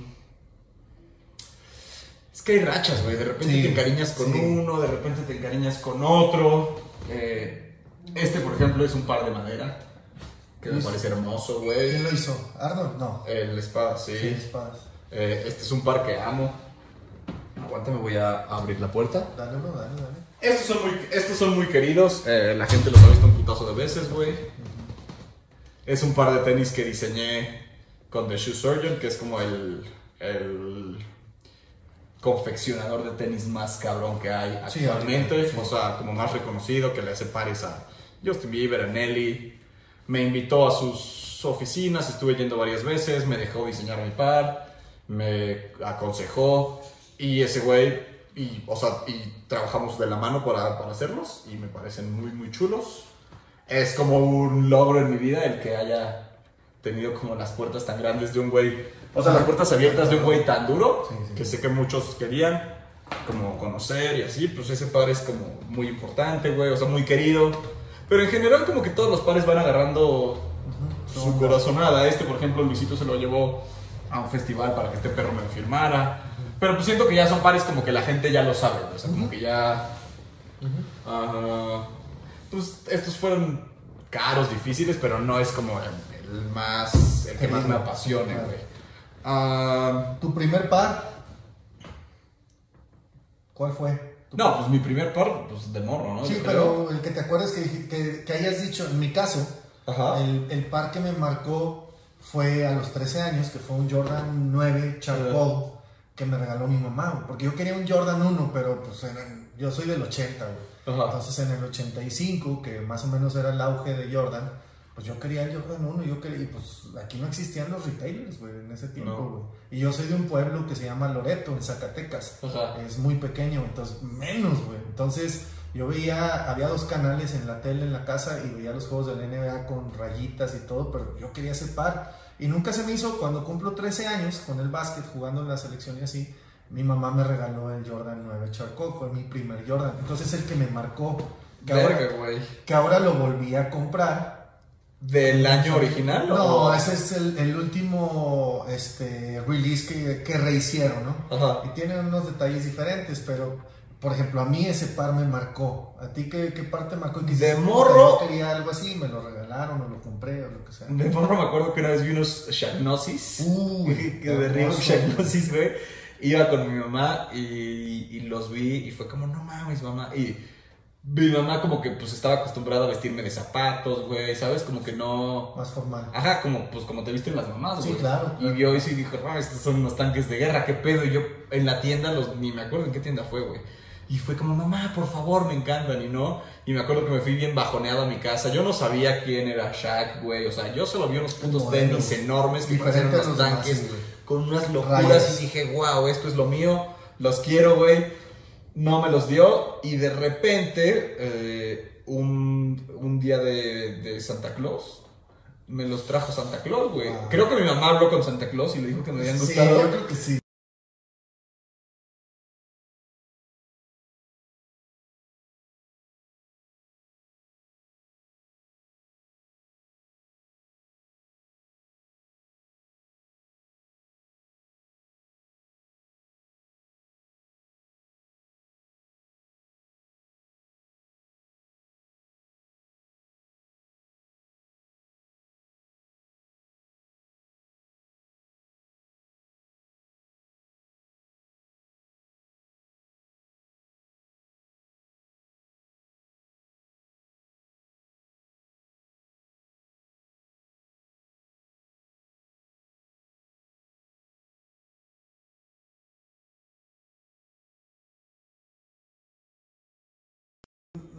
que hay rachas, güey. De repente Sí, te encariñas con sí. uno, de repente te encariñas con otro. Eh, este, por ejemplo, es un par de madera. Que me parece hermoso, ¿Quién güey. lo hizo? ¿Arnold? No. El espada, sí. Sí, espadas. Eh, este es un par que amo. Aguántame, voy a abrir la puerta. Dale, bro, dale, dale. Estos son muy, estos son muy queridos. eh, la gente los ha visto un putazo de veces, güey. Es un par de tenis que diseñé con The Shoe Surgeon, que es como el, el confeccionador de tenis más cabrón que hay actualmente. sí. O sea, como más reconocido, que le hace pares a Justin Bieber, a Nelly. Me invitó a sus oficinas, estuve yendo varias veces, me dejó diseñar mi par, me aconsejó. Y ese güey, y, o sea, y trabajamos de la mano para, para hacerlos y me parecen muy, muy chulos. Es como un logro en mi vida el que haya tenido como las puertas tan grandes de un güey, o sea, las puertas abiertas de un güey tan duro Sí, sí. que sé que muchos querían como conocer y así, pues ese par es como muy importante, güey, o sea, muy querido. Pero en general como que todos los pares van agarrando su No, corazonada. Este, por ejemplo, Luisito se lo llevó a un festival para que este perro me lo firmara. Pero pues siento que ya son pares como que la gente ya lo sabe, o sea, como que ya... ah, pues estos fueron caros, difíciles, pero no es como el, el más, el que más me apasione, güey. Ah, ¿Tu primer par? ¿Cuál fue? No, pues mi primer par, pues de morro, ¿no? Sí, pero el que te acuerdas que, que, que hayas dicho, en mi caso, Ajá. el, el par que me marcó fue a los 13 años, que fue un Jordan 9 Charcoal que me regaló mi mamá, porque yo quería un Jordan 1, pero pues el- yo soy del 80, güey. Entonces en el 85, que más o menos era el auge de Jordan, pues yo quería el Jordan 1, yo quería, y pues aquí no existían los retailers, güey, en ese tiempo, No. güey. Y yo soy de un pueblo que se llama Loreto, en Zacatecas Ajá. es muy pequeño, entonces menos, güey. Entonces, Yo veía, había dos canales en la tele en la casa y veía los juegos de la NBA con rayitas y todo, pero yo quería ese par. Y nunca se me hizo, cuando cumplo 13 años con el básquet, jugando en la selección y así, mi mamá me regaló el Jordan 9 Charcoal, fue mi primer Jordan. Entonces el que me marcó, que, Verga, ahora, que ahora lo volví a comprar. ¿Del año original? No, o- ese es el, el último este, release que, que rehicieron, ¿no? Ajá. Y tiene unos detalles diferentes, pero por ejemplo, a mí ese par me marcó. ¿A ti qué, qué par te marcó? De dices, "Puta, morro". Yo quería algo así, me lo regalaron o lo compré o lo que sea. De morro me acuerdo que una vez vi unos Shagnosis. Uy, que de hermoso. Shagnosis, güey. Iba con mi mamá y, y los vi y fue como, no mames, mamá. Y mi mamá como que pues estaba acostumbrada a vestirme de zapatos, güey, ¿sabes? Como que no... Más formal. Ajá, como pues como te visten las mamás, Sí, güey. claro, Y claro. vio eso y dijo, ah, estos son unos tanques de guerra, qué pedo. Y yo en la tienda, los, ni me acuerdo en qué tienda fue, güey. Y fue como, mamá, por favor, me encantan, y no. Y me acuerdo que me fui bien bajoneado a mi casa. Yo no sabía quién era Shaq, güey. O sea, yo solo vi unos putos tenis enormes que parecían unos tanques sí, con unas locuras. Y dije, wow, esto es lo mío, los quiero, güey. No me los dio. Y de repente, eh, un, un día de, de Santa Claus, me los trajo Santa Claus, güey. Ah. Creo que mi mamá habló con Santa Claus y le dijo que me habían Sí, gustado. yo creo que sí.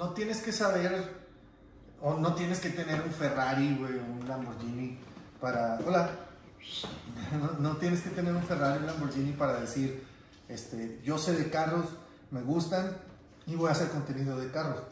No tienes que saber o no tienes que tener un Ferrari, güey, o un Lamborghini para... Hola. No, tienes que tener un Ferrari un Lamborghini para decir, este, yo sé de carros, me gustan y voy a hacer contenido de carros.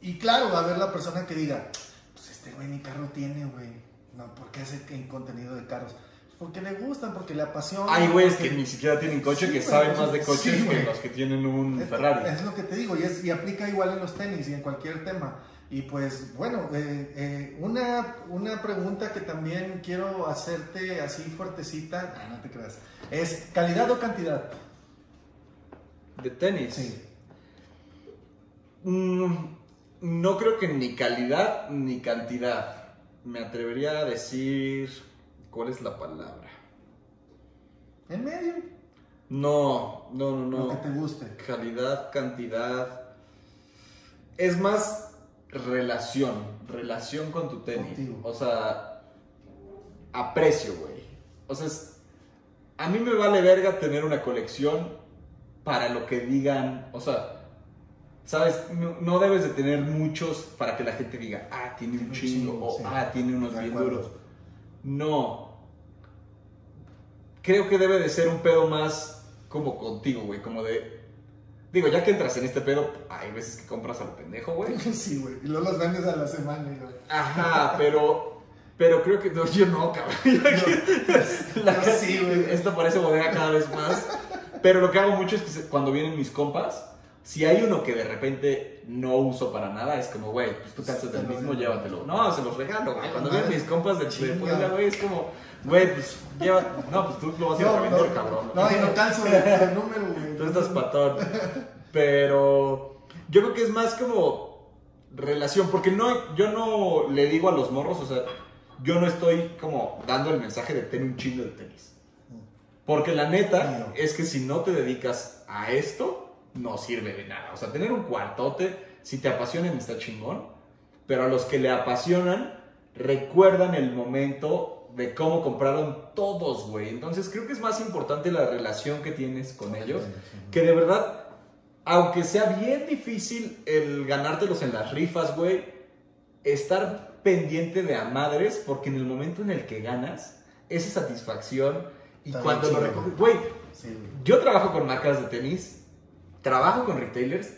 Y claro, va a haber la persona que diga, pues este güey ni carro tiene, güey. No, ¿por qué hace contenido de carros? Porque le gustan, porque le apasiona. Hay güeyes porque- que ni siquiera tienen coche Sí, que saben más de coches sí, que los que tienen un Es- Ferrari. Es lo que te digo, y, es- y aplica igual en los tenis y en cualquier tema. Y pues, bueno, eh, eh, una, una pregunta que también quiero hacerte así fuertecita, ah, no te creas, es calidad o cantidad. De tenis. Sí. Mm, no creo que ni calidad ni cantidad. Me atrevería a decir. ¿Cuál es la palabra? En medio, No, no, no, lo que no. te guste. Calidad, cantidad. Es más relación. Relación con tu tenis. Contigo. O sea, aprecio, güey. O sea, es- a mí me vale verga tener una colección para lo que digan. O sea, ¿sabes? No, no debes de tener muchos para que la gente diga, ah, tiene un Un chingo. o sí. ah, tiene unos bien duros. No. Creo que debe de ser un pedo más como contigo, güey. Como de. Digo, ya que entras en este pedo, hay veces que compras a lo pendejo, güey. Sí, güey, y luego los vendes a la semana. güey. Ajá, pero. Pero creo que. No, yo no, cabrón. La- sí, güey. Esto parece bodega cada vez más. Pero lo que hago mucho es que cuando vienen mis compas, si hay uno que de repente no uso para nada, es como, güey, pues tú cansas del mismo, llévatelo. No, se los regalo, güey. Cuando vienen mis compas de, Chinga. Puebla, güey, es como, güey, pues lleva. No, pues tú lo vas a revender, no, cabrón. no, y no calzo el, el número, güey. Tú estás patón. Pero yo creo que es más como relación, porque no, yo no le digo a los morros, o sea, yo no estoy como dando el mensaje de tener un chingo de tenis. Porque la neta es que si no te dedicas a esto, no sirve de nada. O sea, tener un cuartote, si te apasionan, está chingón. Pero a los que le apasionan, recuerdan el momento de cómo compraron todos, güey. Entonces creo que es más importante la relación que tienes con ellos que de verdad, aunque sea bien difícil el ganártelos en las rifas, güey, estar pendiente de a madres, porque en el momento en el que ganas, esa satisfacción y Está cuando lo recoges, güey. yo trabajo con marcas de tenis, trabajo con retailers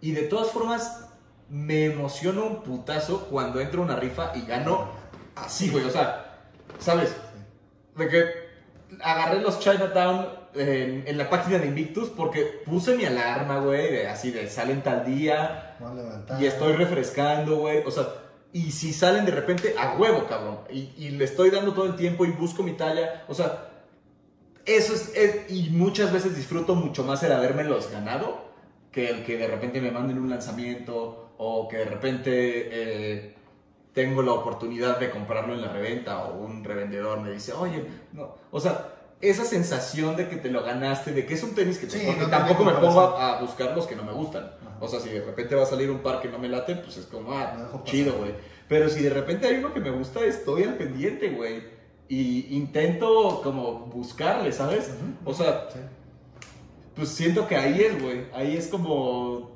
Y de todas formas, me emociona un putazo cuando entro a una rifa y gano así, güey. O sea, ¿sabes? De que agarré los Chinatown en, en la página de Invictus porque puse mi alarma, güey, de así de salen tal día y estoy refrescando, güey. O sea, y si salen de repente a huevo, cabrón. Y, y le estoy dando todo el tiempo y busco mi talla. O sea, eso es, es- Y muchas veces disfruto mucho más el haberme los ganado que el que de repente me manden un lanzamiento o que de repente eh, tengo la oportunidad de comprarlo en la reventa o un revendedor me dice, oye, no. O sea, esa sensación de que te lo ganaste, de que es un tenis que te... Sí, no tampoco me pongo a, a buscar los que no me gustan. Ajá. O sea, si de repente va a salir un par que no me late, pues es como, ah, chido, güey. Pero si de repente hay uno que me gusta, estoy al pendiente, güey. Y intento como buscarle, ¿sabes? Ujú. O sea, Sí. pues siento que ahí es, güey. Ahí es como...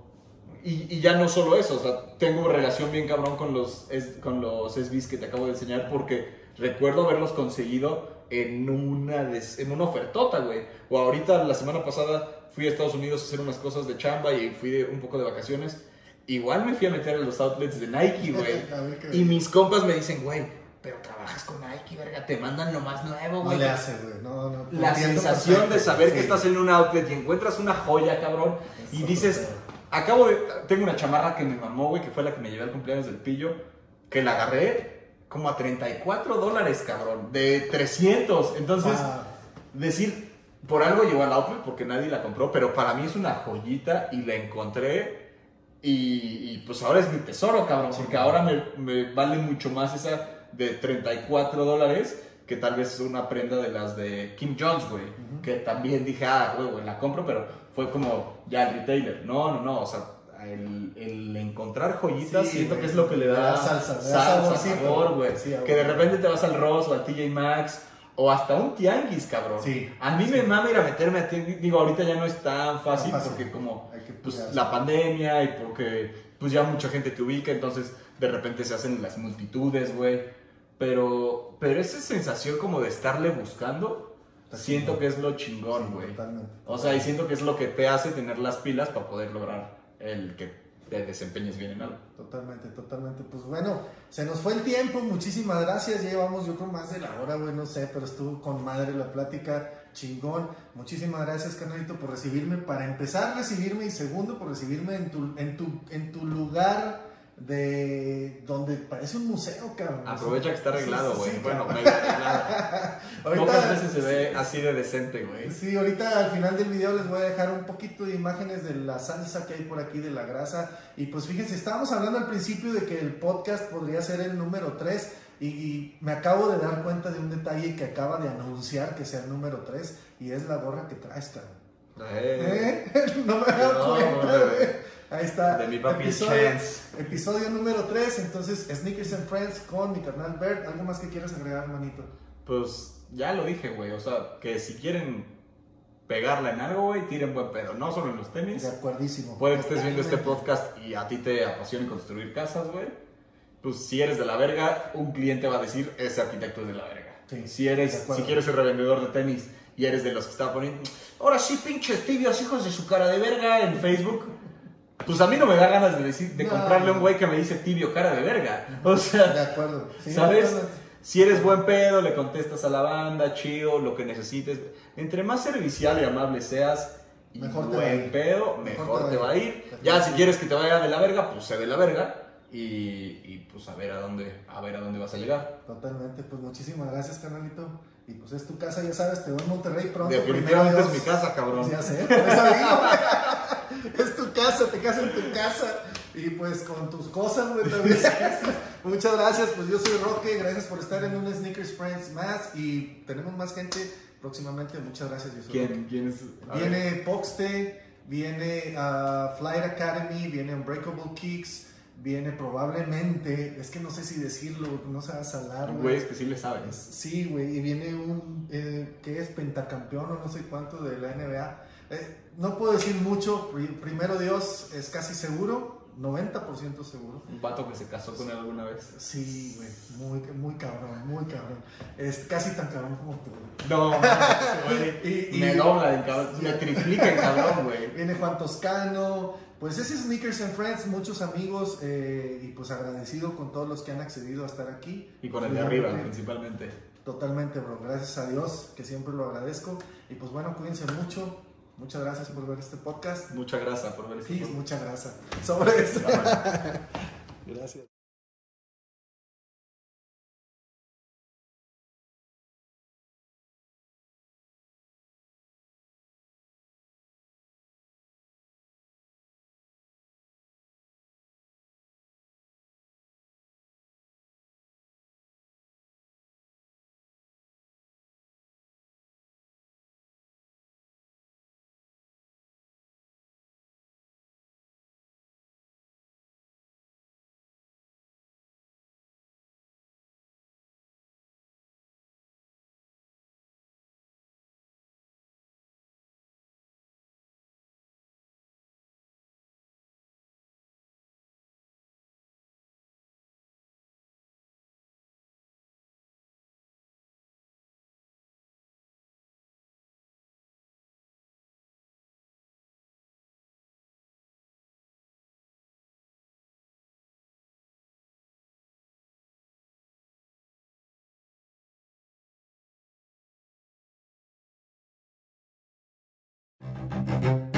Y, y ya no solo eso, o sea, tengo relación bien cabrón con los, es- con los SBs que te acabo de enseñar porque recuerdo haberlos conseguido en una, des- en una ofertota, güey. O ahorita, la semana pasada, fui a Estados Unidos a hacer unas cosas de chamba y fui de, un poco de vacaciones. Igual me fui a meter en los outlets de Nike, güey. Y mis compas me dicen, güey, pero trabajas con Nike, verga, te mandan lo más nuevo, No güey. le hace, güey. No, no. La sensación de saber que estás en un outlet y encuentras una joya, cabrón, y dices, acabo de, tengo una chamarra que me mamó, güey, que fue la que me llevé al cumpleaños del pillo, que la agarré como a 34 dólares, cabrón, de 300. Entonces, Ah, decir, por algo llegó al outlet porque nadie la compró, pero para mí es una joyita y la encontré y, y, pues ahora es mi tesoro, cabrón, Sí. porque ahora me, me vale mucho más esa de 34 dólares que tal vez una prenda de las de Kim Jones, güey, que también dije, ah, güey, la compro, pero fue como ya el retailer. No, no, no, o sea, el, el encontrar joyitas Sí, siento güey, que es lo que le da, da salsa, salsa, sabor, güey. Sí, que de repente te vas al Ross o al TJ Maxx o hasta un tianguis, cabrón. Sí. A mí Sí. me mama ir a meterme a tianguis. Digo, ahorita ya no es tan fácil, fácil. porque como pues, la pandemia y porque pues ya mucha gente te ubica, entonces de repente se hacen las multitudes, güey. Pero, pero esa sensación como de estarle buscando, Está siento chingón. que es lo chingón, Sí, güey. totalmente. o sea, y siento que es lo que te hace tener las pilas para poder lograr el que te desempeñes bien en algo. Totalmente, totalmente. Pues bueno, se nos fue el tiempo. Muchísimas gracias. Ya llevamos yo creo más de la hora, güey, no sé, pero estuvo con madre la plática. Chingón. Muchísimas gracias, canalito, por recibirme. Para empezar, recibirme y segundo, por recibirme en tu, en tu, en tu lugar de donde parece un museo, cabrón. Aprovecha que está Sí, arreglado, sí, güey. sí, bueno, cabrón. mega arreglado. Ahorita- Pocas veces se ve así de decente, güey. Sí, ahorita al final del video les voy a dejar un poquito de imágenes de la salsa que hay por aquí, de la grasa. Y pues fíjense, estábamos hablando al principio de que el podcast podría ser el número 3 y, y me acabo de dar cuenta de un detalle que acaba de anunciar que sea el número 3 y es la gorra que traes, cabrón. Eh, ¿Eh? No me he dado No, cuenta, güey. güey. Ahí está. De mi papi Chance. Episodio número 3, entonces Sneakers and Friends con mi carnal Bert. ¿Algo más que quieras agregar, hermanito? Pues ya lo dije, güey. O sea, que si quieren pegarla en algo, güey, tiren buen pedo. No solo en los tenis. De acuerdísimo. Puede que estés viendo este podcast y a ti te apasione construir casas, güey. Pues si eres de la verga, un cliente va a decir, ese arquitecto es de la verga. Sí, si eres, si quieres ser revendedor de tenis y eres de los que está poniendo, ahora sí, pinches tibios, hijos de su cara de verga en Facebook. Pues a mí no me da ganas de decir, de No. comprarle a un güey que me dice tibio cara de verga. O sea, De acuerdo. Sí, ¿Sabes? Si eres buen pedo, le contestas a la banda, chido, lo que necesites. Entre más servicial y amable seas, Mejor a buen pedo, mejor, te va a ir. Ya si quieres que te vaya de la verga, pues sé de la verga. Y, y, pues a ver a dónde, a ver a dónde vas a llegar. Totalmente, pues muchísimas gracias, canalito. Y pues es tu casa, ya sabes, te veo en Monterrey pronto. Definitivamente es mi casa, cabrón. Ya sé, por eso digo. casa, te casas en tu casa. Y pues con tus cosas, güey, también. Muchas gracias, pues yo soy Roque, gracias por estar en un Sneakers Friends más. Y tenemos más gente próximamente, muchas gracias. Yo soy Roque. ¿Quién, es? Viene Poxte, viene ah, Flight Academy, viene Unbreakable Kicks, viene probablemente, es que no sé si decirlo, no se va a salar, Güey, es que sí le saben. Sí, güey, y viene un, eh, que es pentacampeón o no sé cuánto de la NBA. Eh, no puedo decir mucho, pri- primero Dios es casi seguro, 90% seguro. Un vato que se casó con él alguna vez. Sí, güey, muy, muy cabrón, muy cabrón. Es casi tan cabrón como tú. No, güey. Y- y- me dobla el cabrón, me triplica el cabrón, güey. Viene Juan Toscano, pues ese es Sneakers and Friends, muchos amigos eh, y pues agradecido con todos los que han accedido a estar aquí. Y con el de arriba, principalmente. Totalmente, bro. Gracias a Dios, que siempre lo agradezco. Y pues bueno, cuídense mucho. Muchas gracias por ver este podcast. Mucha grasa por ver este Sí, podcast. mucha grasa. Sobre. Bye. Gracias. you